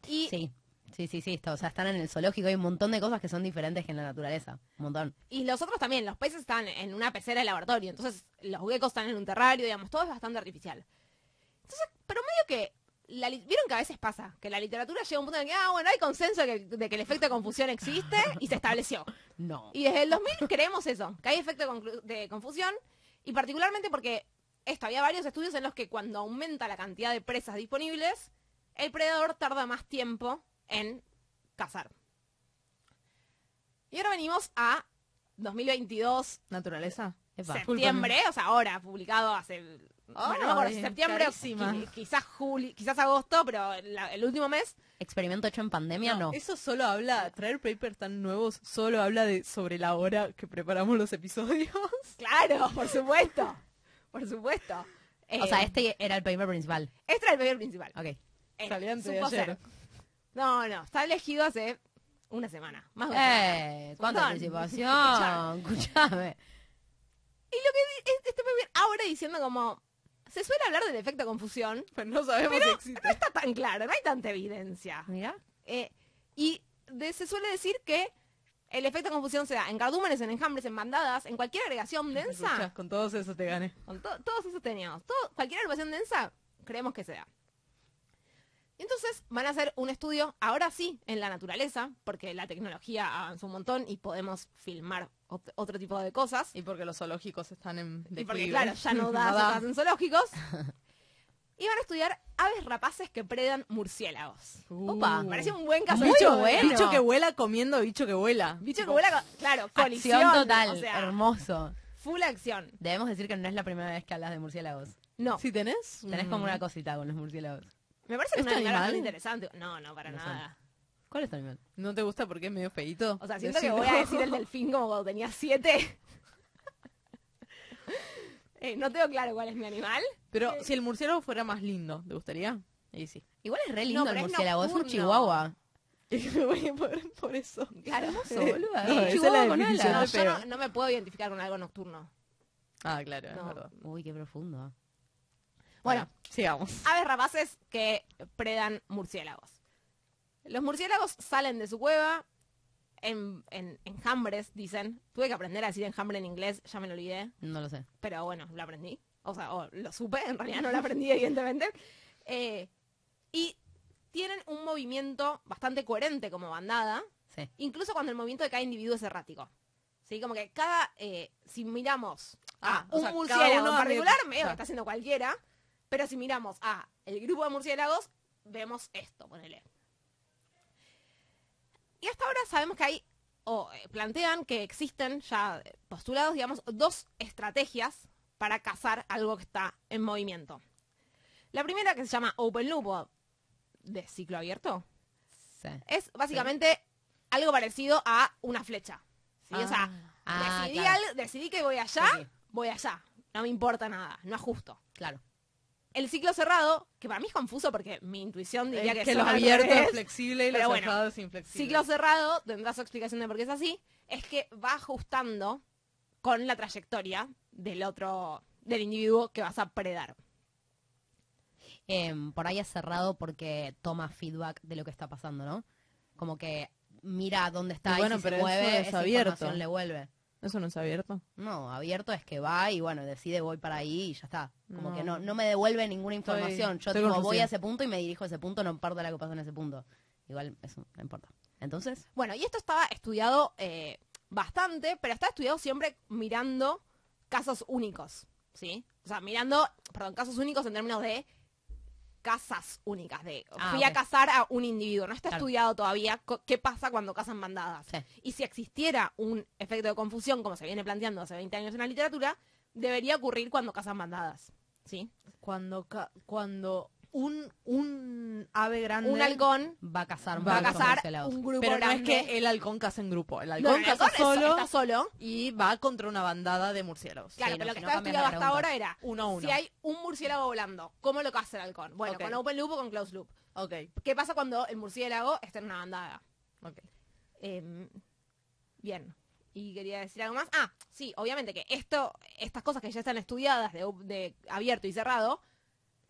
S2: Y,
S4: Sí, sí, sí, sí. está- o sea, están en el zoológico. Hay un montón de cosas que son diferentes que en la naturaleza. Un montón.
S2: y los otros también, los peces están en una pecera de laboratorio, entonces los geckos están en un terrario, digamos, todo es bastante artificial. Entonces, pero medio que, la vieron que a veces pasa, que la literatura llega a un punto en que, ah, bueno, hay consenso de que, de que el efecto de confusión existe y se estableció.
S4: No.
S2: Y desde el 2000 creemos eso, que hay efecto de, confusión, y particularmente porque esto, había varios estudios en los que cuando aumenta la cantidad de presas disponibles, el predador tarda más tiempo en cazar. Y ahora venimos a 2022,
S3: Naturaleza.
S4: Epa.
S2: septiembre, o sea, ahora, publicado hace... bueno, no me acuerdo septiembre o qui- quizás juli, quizás agosto, pero la- el último mes.
S4: Experimento hecho en pandemia, no.
S3: Eso solo habla, traer papers tan nuevos solo habla de sobre la hora que preparamos los episodios. *laughs*
S2: Claro, por supuesto. Por supuesto.
S4: O sea,
S2: Eh,
S4: este era el paper principal.
S2: Este era el paper principal.
S4: Ok.
S2: Eh,
S3: Salió antes de ayer.
S2: No, no, está elegido hace una semana. Más de una semana.
S4: Eh, cuánta participación. *laughs* Escuchame.
S2: Y lo que es- este paper ahora diciendo como... Se suele hablar del efecto confusión.
S3: Pero no sabemos si existe.
S2: No está tan claro, no hay tanta evidencia.
S4: Mira.
S2: Eh, y de- se suele decir que el efecto confusión se da en cardúmenes, en enjambres, en bandadas, en cualquier agregación densa.
S3: Con todos esos te gané.
S2: Con to- todos esos teníamos. Todo, cualquier agrupación densa, creemos que se da. Y entonces van a hacer un estudio, ahora sí, en la naturaleza, porque la tecnología avanzó un montón y podemos filmar ot- otro tipo de cosas.
S3: Y porque los zoológicos están en
S2: Y porque, claro, ya no *laughs* da cosas en zoológicos. Y van a estudiar aves rapaces que predan murciélagos.
S3: Uh.
S4: Opa.
S2: Me pareció un buen caso. Estudio.
S4: bueno.
S3: Bicho que vuela comiendo bicho que vuela.
S2: Bicho que vuela, claro, colisión.
S4: Acción total.
S2: O sea,
S4: Hermoso.
S2: full acción.
S4: Debemos decir que no es la primera vez que hablas de murciélagos.
S2: No,
S3: ¿Sí tenés?
S4: Tenés como
S3: Mm.
S4: una cosita con los murciélagos.
S2: me parece que es un
S3: ¿Este
S2: animal interesante. No, no, para
S4: No
S2: nada.
S4: ¿Cuál es tu animal?
S3: ¿No te gusta porque es medio feito?
S2: O sea, siento que voy a decir el delfín como cuando tenía siete. *laughs* Eh, no tengo claro cuál es mi animal.
S3: Pero si el murciélago fuera más lindo, ¿te gustaría? Y sí.
S4: Igual es re lindo
S2: No,
S4: el
S2: pero es
S4: murciélago. Es un
S2: nocturno.
S4: chihuahua.
S3: me voy a poner por eso.
S2: Claro. *laughs*
S4: Hermoso, boluda.
S3: No,
S4: Es un
S3: esa es
S4: chihuahua
S3: la
S4: con
S3: definición
S2: No,
S4: alas.
S3: de
S2: yo no, no me puedo identificar con algo nocturno.
S3: Ah, claro, es
S2: No.
S3: verdad.
S4: Uy, qué profundo.
S2: Bueno,
S3: sigamos.
S2: aves rapaces que predan murciélagos. Los murciélagos salen de su cueva en, en enjambres, dicen. Tuve que aprender a decir enjambre en inglés, ya me lo olvidé.
S4: No lo sé.
S2: pero bueno, lo aprendí. O sea, o lo supe, en realidad no lo aprendí, *laughs* evidentemente. Eh, y tienen un movimiento bastante coherente como bandada,
S4: Sí.
S2: incluso cuando el movimiento de cada individuo es errático. ¿Sí? Como que cada, eh, si miramos a
S3: Ah, o
S2: un
S3: sea,
S2: murciélago en particular,
S3: de-
S2: medio que
S3: ya.
S2: está haciendo cualquiera, pero si miramos a el grupo de murciélagos, vemos esto, ponele. Y hasta ahora sabemos que hay, o eh, plantean que existen ya eh, postulados, digamos, dos estrategias para cazar algo que está en movimiento. La primera, que se llama Open Loop, de ciclo abierto,
S4: Sí.
S2: es básicamente algo parecido a una flecha. ¿sí? O sea,
S4: Ah,
S2: decidí,
S4: claro.
S2: al- decidí que voy allá, voy allá. No me importa nada, no ajusto.
S4: Claro.
S2: El ciclo cerrado, que para mí es confuso porque mi intuición diría
S3: Es
S2: que,
S3: que
S2: son
S3: lo
S2: al
S3: abierto
S2: revés.
S3: es flexible y
S2: pero
S3: lo
S2: bueno,
S3: cerrado es inflexible.
S2: Ciclo cerrado, tendrá su explicación de por qué es así, es que va ajustando con la trayectoria del otro, del individuo que vas a predar.
S4: Em, por ahí es cerrado porque toma feedback de lo que está pasando, ¿no? Como que mira dónde está
S3: Y
S4: y,
S3: bueno,
S4: si
S3: pero
S4: se
S3: eso
S4: mueve,
S3: es
S4: esa
S3: abierto.
S4: información le vuelve.
S3: ¿Eso no es abierto?
S4: No, abierto es que va y bueno, decide voy para ahí y ya está. Como
S3: No.
S4: que no, no me devuelve ninguna
S3: Estoy-
S4: información. Yo
S3: estoy
S4: digo, voy a ese punto y me dirijo a ese punto, no importa lo que pasa en ese punto. Igual, eso no importa. Entonces,
S2: Bueno, y esto estaba estudiado eh, bastante, pero está estudiado siempre mirando casos únicos, ¿sí? O sea, mirando, perdón, casos únicos en términos de casas únicas, de
S4: Ah,
S2: fui a
S4: ok.
S2: cazar a un individuo. No está
S4: Claro.
S2: estudiado todavía qué pasa cuando cazan bandadas.
S4: Sí.
S2: Y si existiera un efecto de confusión, como se viene planteando hace 20 años en la literatura, debería ocurrir cuando cazan bandadas, ¿sí?
S3: Cuando, ca- cuando un, un ave grande...
S2: Un halcón
S4: va a cazar
S2: va a cazar un grupo
S3: Pero no es que el halcón caza en grupo. El
S2: No,
S3: halcón
S2: el
S3: caza
S2: halcón
S3: solo
S2: está solo.
S3: y va contra una bandada de murciélagos.
S2: Claro,
S4: Sí,
S2: pero
S4: no,
S2: lo que
S4: si no
S2: estaba estudiado hasta ahora era
S3: Uno a uno.
S2: si hay un murciélago volando, ¿cómo lo caza el halcón? Bueno, con open loop o con closed loop.
S3: Ok,
S2: ¿Qué pasa cuando el murciélago está en una bandada?
S3: ok.
S2: Em, bien. Y quería decir algo más. Ah, sí, obviamente que esto, estas cosas que ya están estudiadas de, de abierto y cerrado,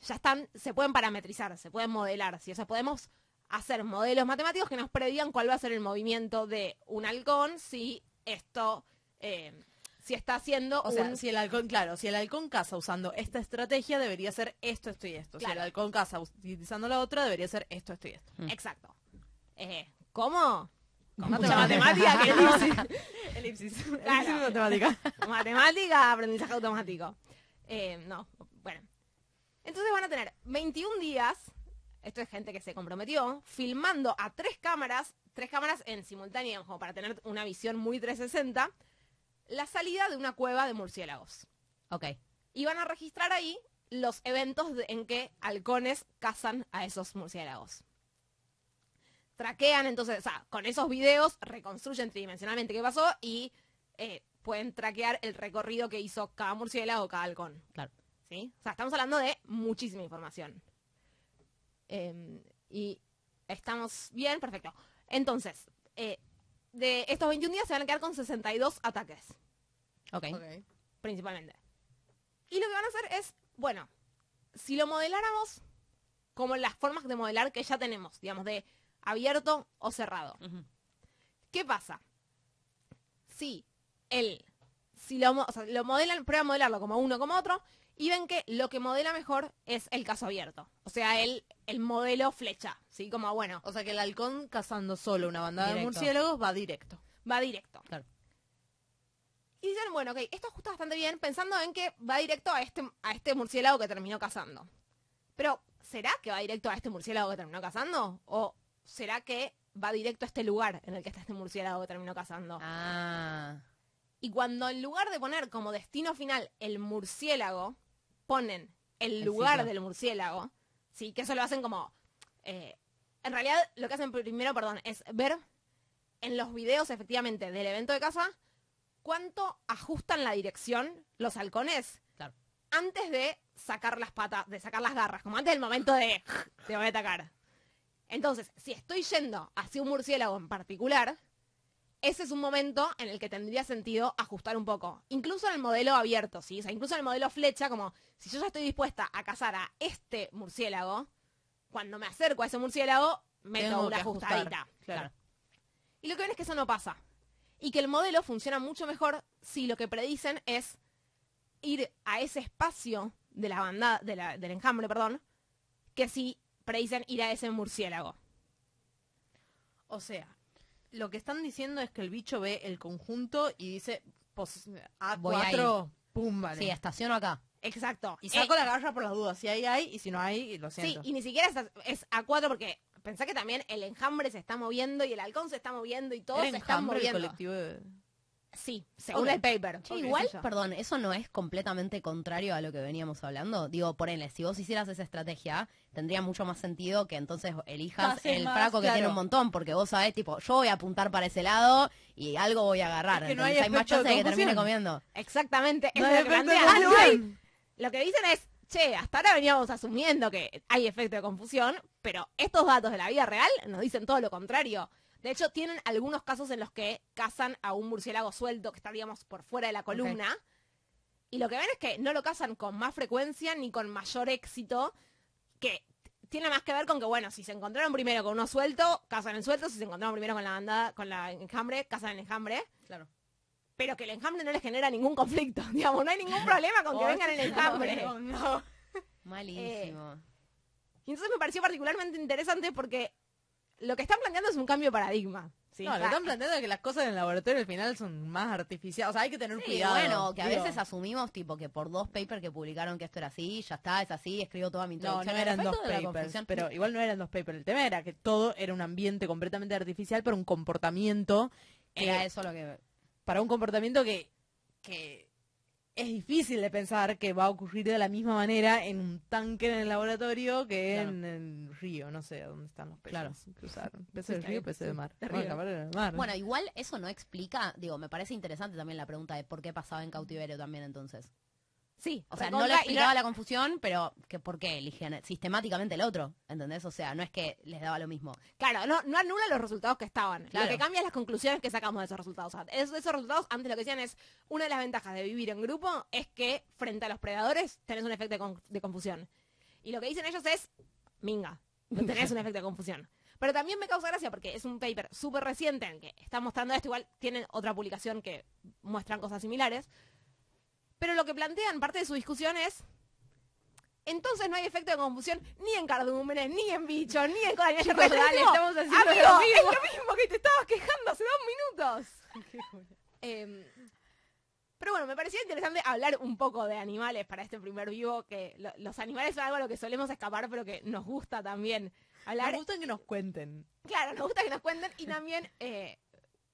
S2: ya están, se pueden parametrizar, se pueden modelar. ¿sí? O sea, podemos hacer modelos matemáticos que nos predigan cuál va a ser el movimiento de un halcón si esto, eh, si está haciendo
S3: O sea, si el halcón, claro, si el halcón caza usando esta estrategia, debería ser esto, esto y esto. Si el halcón caza utilizando la otra, debería ser esto, esto y esto.
S2: Exacto. Eh, ¿Cómo? Con
S3: ¿Cómo
S2: mucha matemática que *laughs* elipsis.
S3: Elipsis.
S2: Claro.
S3: Elipsis matemática.
S2: Matemática, aprendizaje automático. Eh, no, bueno. Entonces van a tener 21 días, esto es gente que se comprometió, filmando a tres cámaras, tres cámaras en simultáneo, como para tener una visión muy 360, la salida de una cueva de murciélagos.
S4: Ok.
S2: Y van a registrar ahí los eventos en que halcones cazan a esos murciélagos. Traquean entonces, o sea, con esos videos reconstruyen tridimensionalmente qué pasó y eh, pueden traquear el recorrido que hizo cada murciélago o cada halcón.
S4: Claro.
S2: ¿Sí? O sea, estamos hablando de muchísima información. Eh, y estamos bien, perfecto. Entonces, eh, de estos 21 días se van a quedar con 62 ataques
S4: Ok.
S2: principalmente. Y lo que van a hacer es, bueno, si lo modeláramos como las formas de modelar que ya tenemos, digamos, de abierto o cerrado. ¿Qué pasa? Si el, si lo, mo- o sea, lo modelan, prueban a modelarlo como uno como otro, y ven que lo que modela mejor es el caso abierto. O sea, el, el modelo flecha, ¿sí? Como, bueno,
S3: O sea que el halcón cazando solo una bandada de murciélagos va directo.
S2: va directo.
S4: Claro.
S2: Y dicen, bueno, ok, esto ajusta bastante bien pensando en que va directo a este, a este murciélago que terminó cazando. Pero, ¿será que va directo a este murciélago que terminó cazando? ¿O será que va directo a este lugar en el que está este murciélago que terminó cazando?
S4: Ah.
S2: Y cuando en lugar de poner como destino final el murciélago, ponen el,
S4: El
S2: lugar del murciélago, sí, que eso lo hacen como... eh, en realidad lo que hacen primero, perdón, es ver en los videos efectivamente del evento de caza cuánto ajustan la dirección los halcones
S4: Claro.
S2: antes de sacar las patas, de sacar las garras, como antes del momento de te voy a atacar. Entonces, si estoy yendo hacia un murciélago en particular, ese es un momento en el que tendría sentido ajustar un poco. Incluso en el modelo abierto, ¿sí? O sea, incluso en el modelo flecha, como si yo ya estoy dispuesta a cazar a este murciélago, cuando me acerco a ese murciélago, meto
S3: Tengo
S2: una
S3: ajustar,
S2: ajustadita.
S3: claro.
S2: Y lo que ven es que eso no pasa. Y que el modelo funciona mucho mejor si lo que predicen es ir a ese espacio de la banda, de la- del enjambre, perdón, que si predicen ir a ese murciélago.
S3: O sea, lo que están diciendo es que el bicho ve el conjunto y dice, pues,
S4: Voy ahí.
S3: A4, pum, vale.
S4: Sí, estaciono acá.
S2: Exacto.
S3: Y saco
S2: Eh,
S3: la garra por las dudas. Si hay, hay, y si no hay, lo
S2: Sí,
S3: siento.
S2: y ni siquiera es, es A4 porque pensá que también el enjambre se está moviendo y el halcón se está moviendo y todos
S3: Era
S2: se
S3: el
S2: moviendo.
S3: colectivo de-
S2: Sí, según
S3: Ok.
S2: el paper.
S4: Igual,
S2: sí,
S4: perdón, eso no es completamente contrario a lo que veníamos hablando. Digo, por ende, si vos hicieras esa estrategia, tendría mucho más sentido que entonces elijas el
S3: más,
S4: fraco que
S3: claro.
S4: tiene un montón, porque vos sabés, tipo, yo voy a apuntar para ese lado y algo voy a agarrar.
S3: Es que no hay
S4: más chance de que termine comiendo.
S2: Exactamente.
S3: No
S2: es lo que
S3: confusión.
S2: Lo que dicen es, che, hasta ahora veníamos asumiendo que hay efecto de confusión, pero estos datos de la vida real nos dicen todo lo contrario. De hecho, tienen algunos casos en los que cazan a un murciélago suelto que está, digamos, por fuera de la columna. Y lo que ven es que no lo cazan con más frecuencia ni con mayor éxito, que tiene más que ver con que, bueno, si se encontraron primero con uno suelto, cazan el suelto, si se encontraron primero con la bandada, con la enjambre, cazan el enjambre
S4: Claro.
S2: pero que el enjambre no les genera ningún conflicto, *laughs* digamos, no hay ningún problema con que
S3: Oh,
S2: vengan el enjambre.
S3: no, no. *laughs*
S4: Malísimo.
S2: Y entonces me pareció particularmente interesante porque lo que están planteando es un cambio de paradigma. ¿sí?
S3: No,
S2: O
S3: lo están planteando que las cosas en el laboratorio al final son más artificiales. O sea, hay que tener
S4: Sí,
S3: cuidado.
S4: bueno, que a
S3: digo.
S4: veces asumimos tipo que por dos papers que publicaron que esto era así, ya está, es así, escribo toda mi
S3: No,
S4: introducción.
S3: no
S4: al
S3: eran dos papers, pero igual no eran dos papers. El tema era que todo era un ambiente completamente artificial para un comportamiento que-
S4: era eso lo que
S3: para un comportamiento que, que es difícil de pensar que va a ocurrir de la misma manera en un tanque en el laboratorio que
S4: Claro.
S3: en el río, no sé dónde están los peces
S4: Claro.
S3: que usaron. Peces del río, peces
S2: sí,
S3: de mar.
S2: de
S3: Bueno,
S2: río.
S3: mar.
S4: Bueno, igual eso no explica, digo, me parece interesante también la pregunta de por qué pasaba en cautiverio también entonces.
S2: Sí,
S4: O sea, no le
S2: y
S4: explicaba la confusión, pero que ¿por qué eligían sistemáticamente el otro? ¿Entendés? O sea, no es que les daba lo mismo.
S2: Claro, no, no anula los resultados que estaban.
S4: Claro.
S2: Lo que cambia es las conclusiones que sacamos de esos resultados. Esos resultados, antes lo que decían es, una de las ventajas de vivir en grupo es que frente a los predadores tenés un efecto de, con- de confusión. Y lo que dicen ellos es, minga, no tenés un *laughs* efecto de confusión. Pero también me causa gracia porque es un paper súper reciente en que está mostrando esto, igual tienen otra publicación que muestran cosas similares. Pero lo que plantean, parte de su discusión es, entonces no hay efecto de confusión ni en cardúmenes, ni en bichos, ni en cosas.
S3: Chicos, dale, estamos haciendo
S2: Amigo,
S3: lo
S2: es
S3: mismo.
S2: lo mismo que te estabas quejando hace dos minutos. *laughs* Em, pero bueno, me parecía interesante hablar un poco de animales para este primer vivo, que lo- los animales son algo a lo que solemos escapar, pero que nos gusta también hablar.
S3: Me gusta que nos cuenten.
S2: Claro, nos gusta que nos cuenten y *laughs* también eh,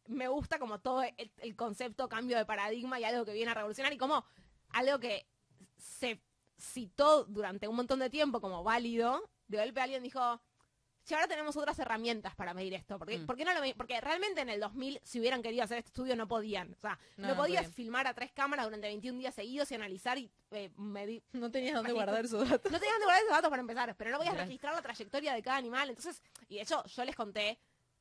S2: me gusta como todo el, el concepto cambio de paradigma y algo que viene a revolucionar y como algo que se citó durante un montón de tiempo como válido, de golpe alguien dijo, si ahora tenemos otras herramientas para medir esto, porque,
S4: Mm.
S2: ¿por qué no lo Porque realmente en el 2000, si hubieran querido hacer este estudio, no podían. O sea, no, podías filmar a tres cámaras durante 21 días seguidos y analizar y eh, medir,
S3: No tenías dónde guardar esos datos.
S2: no tenían de guardar esos datos para empezar, pero no podías registrar la trayectoria de cada animal. Entonces, y de hecho, yo les conté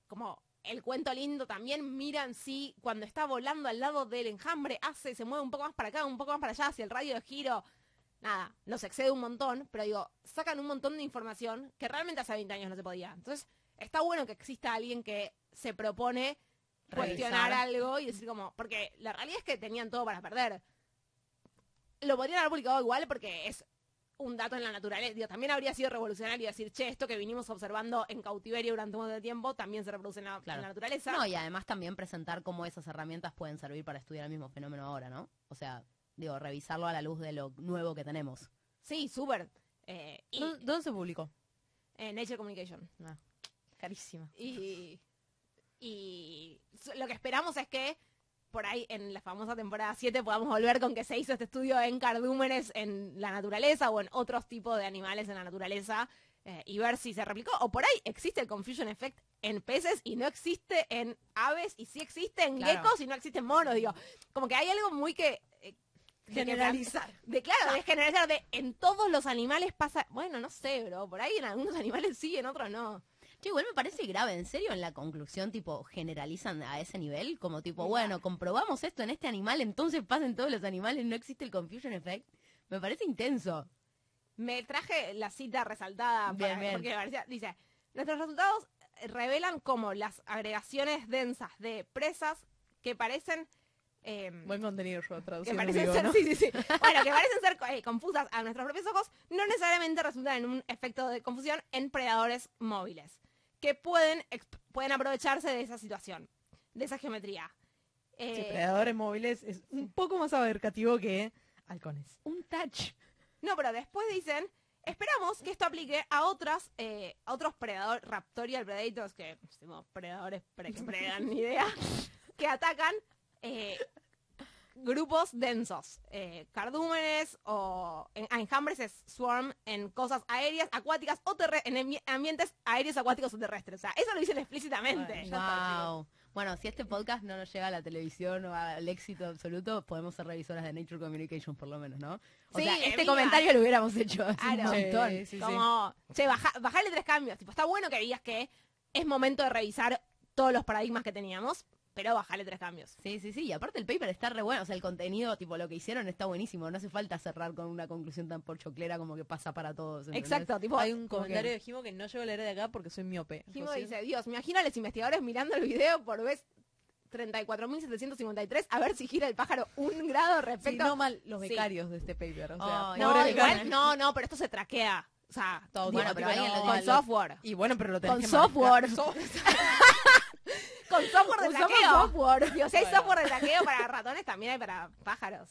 S2: como el cuento lindo también miran si cuando está volando al lado del enjambre hace, se mueve un poco más para acá, un poco más para allá, hacia el radio de giro. Nada, nos excede un montón, pero digo, sacan un montón de información que realmente hace 20 años no se podía. Entonces, está bueno que exista alguien que se propone cuestionar
S4: Revisar.
S2: algo y decir como, porque la realidad es que tenían todo para perder. Lo podrían haber publicado igual porque es un dato en la naturaleza. Digo, también habría sido revolucionario decir, che, esto que vinimos observando en cautiverio durante un montón de tiempo también se reproduce en la, en naturaleza.
S4: No, y además también presentar cómo esas herramientas pueden servir para estudiar el mismo fenómeno ahora, ¿no? O sea, digo, revisarlo a la luz de lo nuevo que tenemos.
S2: Sí, súper. Eh, y
S3: ¿Dónde, se publicó?
S2: eh, Nature Communication.
S3: Carísima.
S2: Y, y lo que esperamos es que por ahí en la famosa temporada 7 podamos volver con que se hizo este estudio en cardúmenes en la naturaleza o en otros tipos de animales en la naturaleza eh, y ver si se replicó. O por ahí existe el confusion effect en peces y no existe en aves y sí existe en
S3: Claro.
S2: geckos y no existe en monos. Digo, como que hay algo muy que... eh,
S3: Generalizar.
S2: de claro, de generalizar, de en todos los animales pasa, bueno, no sé, bro, por ahí en algunos *laughs* animales sí, en otros no.
S4: Che, igual me parece grave, ¿en serio? En la conclusión, tipo, generalizan a ese nivel, como tipo, bueno, comprobamos esto en este animal, entonces pasa en todos los animales, no existe el confusion effect. Me parece intenso.
S2: Me traje la cita resaltada
S4: Bien,
S2: para-
S4: bien.
S2: porque me parecía- dice, nuestros resultados revelan como las agregaciones densas de presas que parecen eh,
S3: Buen contenido yo
S2: que
S3: traduciendo
S2: parecen
S3: vivo,
S2: ser,
S3: ¿no? *laughs*
S2: sí, sí, sí. *laughs* Bueno, que parecen ser eh, confusas a nuestros propios ojos, no necesariamente resultan en un efecto de confusión en predadores móviles, que pueden, pueden aprovecharse de esa situación, de esa geometría.
S3: Sí,
S2: Eh,
S3: predadores móviles es un poco más abarcativo que halcones.
S4: Un touch.
S2: No, pero después dicen, esperamos que esto aplique a otras, eh, a otros predadores, raptorial predators, que decimos predadores pre- *laughs* que predan, ni idea, que atacan eh, grupos densos, eh, cardúmenes o en, enjambres es swarm en cosas aéreas, acuáticas o terre- en ambi- ambientes aéreos, acuáticos o terrestres. O sea, eso lo dicen explícitamente.
S3: Bueno,
S4: Wow. Bueno, si este podcast no nos llega a la televisión o al éxito absoluto, podemos ser revisoras de Nature Communication por lo menos, ¿no? O
S2: Sí,
S4: sea, este comentario lo hubiéramos hecho hace
S2: Claro.
S4: un montón.
S3: Sí, sí, sí.
S2: Como, che, baja, bajale tres cambios. Tipo, está bueno que digas que es momento de revisar todos los paradigmas que teníamos, pero bajale tres cambios.
S4: Sí, sí, sí. Y aparte el paper está re bueno. O sea, el contenido, tipo, lo que hicieron está buenísimo. No hace falta cerrar con una conclusión tan porchoclera como que pasa para todos. ¿entendés?
S2: Exacto, tipo,
S3: Hay un comentario
S4: que-
S3: de Jimo que no llego a leer de acá porque soy miope.
S2: Jimo dice, Dios, me imagino a los investigadores mirando el video por vez 34.753 a ver si gira el pájaro un grado
S3: Sí,
S2: respecto...
S3: no mal los
S2: Sí.
S3: becarios de este paper. O sea,
S2: no, igual, no, no, pero esto se traquea. O sea,
S3: Todo
S4: Bueno, pero
S3: no,
S2: con software.
S3: Y bueno, pero lo tenés
S2: Con
S3: que
S2: software. *laughs* *laughs* Con software de
S4: Usamos software.
S2: Digo, si hay
S3: Bueno.
S2: software de traqueo para ratones, también hay para pájaros.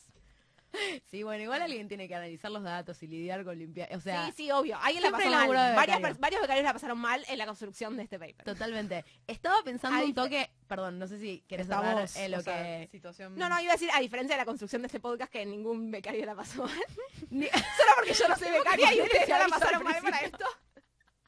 S4: Sí, bueno, igual alguien tiene que analizar los datos y lidiar con limpiar. O sea,
S2: sí, sí, obvio. Alguien la pasó mal. Varias varios becarios la pasaron mal en la construcción de este paper.
S4: totalmente. Estaba pensando
S2: A
S4: un toque. Perdón, no sé si querés
S3: Estamos,
S4: hablar en lo
S3: sea,
S4: que.
S3: situación...
S2: No, no, iba a decir, a diferencia de la construcción de este podcast, que ningún becario la pasó mal.
S4: Ni- *laughs*
S2: Solo porque yo no soy becaria y ustedes no la pasaron mal para esto.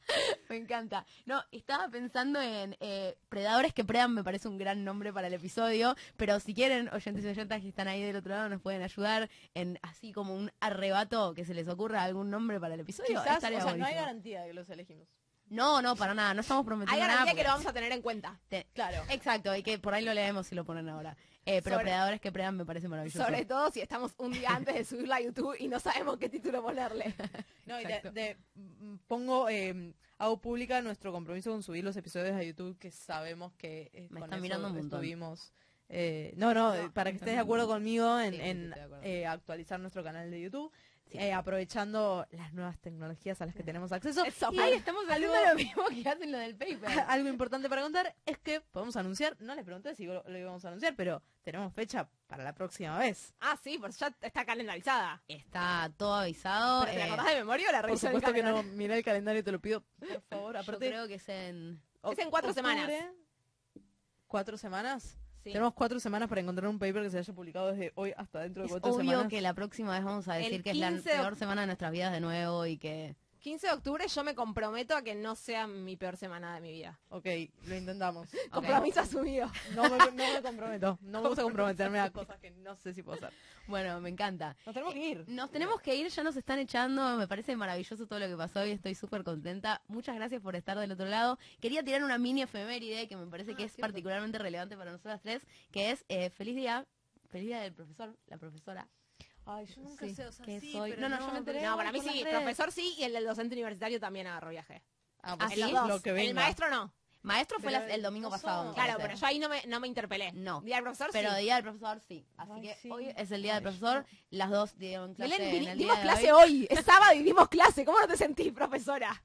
S2: *laughs*
S4: Me encanta. No, estaba pensando en eh, Predadores que Predan, me parece un gran nombre para el episodio, pero si quieren, oyentes y oyentas que están ahí del otro lado, nos pueden ayudar en así como un arrebato que se les ocurra algún nombre para el episodio.
S3: Quizás, o
S4: estaría
S3: sea, no hay garantía de que los elegimos.
S4: No, no, para nada, no estamos
S2: Hay
S4: prometiendo
S2: garantía
S4: nada.
S2: que lo vamos a tener en cuenta.
S4: te-
S3: Claro.
S4: Exacto, y que por ahí lo leemos si lo ponen ahora. Eh, pero
S2: Sobre-
S4: Predadores que Predan me parece maravilloso.
S2: Sobre todo si estamos un día antes de subirlo a YouTube y no sabemos qué título ponerle. *laughs*
S3: No, y de, mm, pongo, eh, hago pública nuestro compromiso con subir los episodios a YouTube que sabemos que eh,
S4: Me
S3: con
S4: están
S3: eso
S4: mirando un montón.
S3: estuvimos. eh, no, no, eh, para que estés de acuerdo conmigo en,
S4: Sí, acuerdo.
S3: eh, actualizar nuestro canal de YouTube,
S4: Sí.
S3: eh, aprovechando las nuevas tecnologías a las que tenemos acceso.
S2: Eso,
S3: Y
S4: Ay, estamos haciendo
S3: algo-
S4: lo mismo que hacen lo del paper. *laughs*
S3: algo importante para contar es que podemos anunciar, no les pregunté si lo, lo íbamos a anunciar, pero tenemos fecha para la próxima vez.
S2: Ah, sí, pues ya está calendarizada.
S4: Está todo avisado.
S2: ¿Pero ¿Te
S4: eh,
S2: acordás de memoria o la
S3: Por supuesto que no, mirá el calendario, te lo pido, por favor.
S4: yo
S3: Aparte,
S4: creo que es en...
S2: Es en cuatro semanas.
S3: ¿Cuatro semanas?
S2: Sí.
S3: Tenemos cuatro semanas para encontrar un paper que se haya publicado desde hoy hasta dentro de
S4: Es
S3: cuatro
S4: obvio
S3: semanas.
S4: que la próxima vez vamos a
S2: El
S4: decir que es la
S2: 15 de
S4: peor semana de nuestras vidas de nuevo y que...
S2: 15 de octubre yo me comprometo a que no sea mi peor semana de mi vida.
S3: Ok, lo intentamos. *laughs*
S2: Compromiso asumido.
S3: No me, no me comprometo. No me gusta comprometerme a cosas que no sé si puedo hacer.
S4: Bueno, me encanta.
S3: Nos tenemos que ir.
S4: Nos tenemos que ir, ya nos están echando, me parece maravilloso todo lo que pasó y estoy súper contenta. Muchas gracias por estar del otro lado. Quería tirar una mini efeméride que me parece que es particularmente relevante para nosotras tres, que es eh, feliz día, feliz día del profesor, la profesora.
S3: Ay, yo nunca
S4: Sí,
S3: sé, o sea,
S4: que
S3: sí,
S4: soy-
S3: pero
S4: no, no, yo me enteré.
S2: No, para mí sí, profesor sí y el del docente universitario también agarró viaje.
S3: Ah, pues
S4: ¿Ah,
S3: sí,
S4: sí?
S3: es lo que venga.
S2: El maestro no.
S4: Maestro fue
S3: Pero
S4: el domingo
S3: no
S4: pasado.
S2: Claro,
S4: parece.
S2: pero yo ahí no me, no me interpelé.
S4: No.
S2: Día del profesor
S4: Pero
S2: sí.
S4: día del profesor sí. Así
S3: Ay,
S4: que
S3: sí.
S4: hoy es el día del profesor. Las dos dieron clase
S2: Belén,
S4: en
S2: di-
S4: el
S2: dimos
S4: día de
S2: clase
S4: hoy.
S2: hoy. Es sábado y dimos clase. ¿Cómo no te sentís, profesora?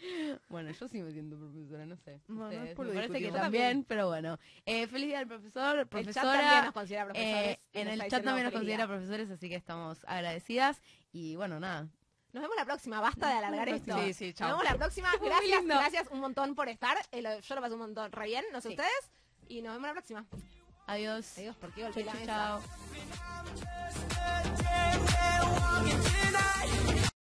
S2: *laughs*
S4: Bueno, yo sí me siento profesora, no sé.
S3: Bueno,
S4: Ustedes,
S3: es por
S4: me parece que también, pero bueno. Eh, feliz día del profesor,
S2: El chat
S4: profesora.
S2: también nos considera profesores.
S4: Eh, en el chat también nos considera profesores, así que estamos agradecidas. Y bueno, nada.
S2: Nos vemos la próxima, basta de alargar esto.
S3: Sí, sí, chao.
S2: Nos vemos la próxima. *laughs* Gracias, gracias un montón por estar. Eh, lo- yo lo pasé un montón re bien, no sé
S4: Sí.
S2: ustedes. Y nos vemos la próxima.
S4: Adiós.
S2: Adiós, porque golpeé la mesa.
S5: tonight.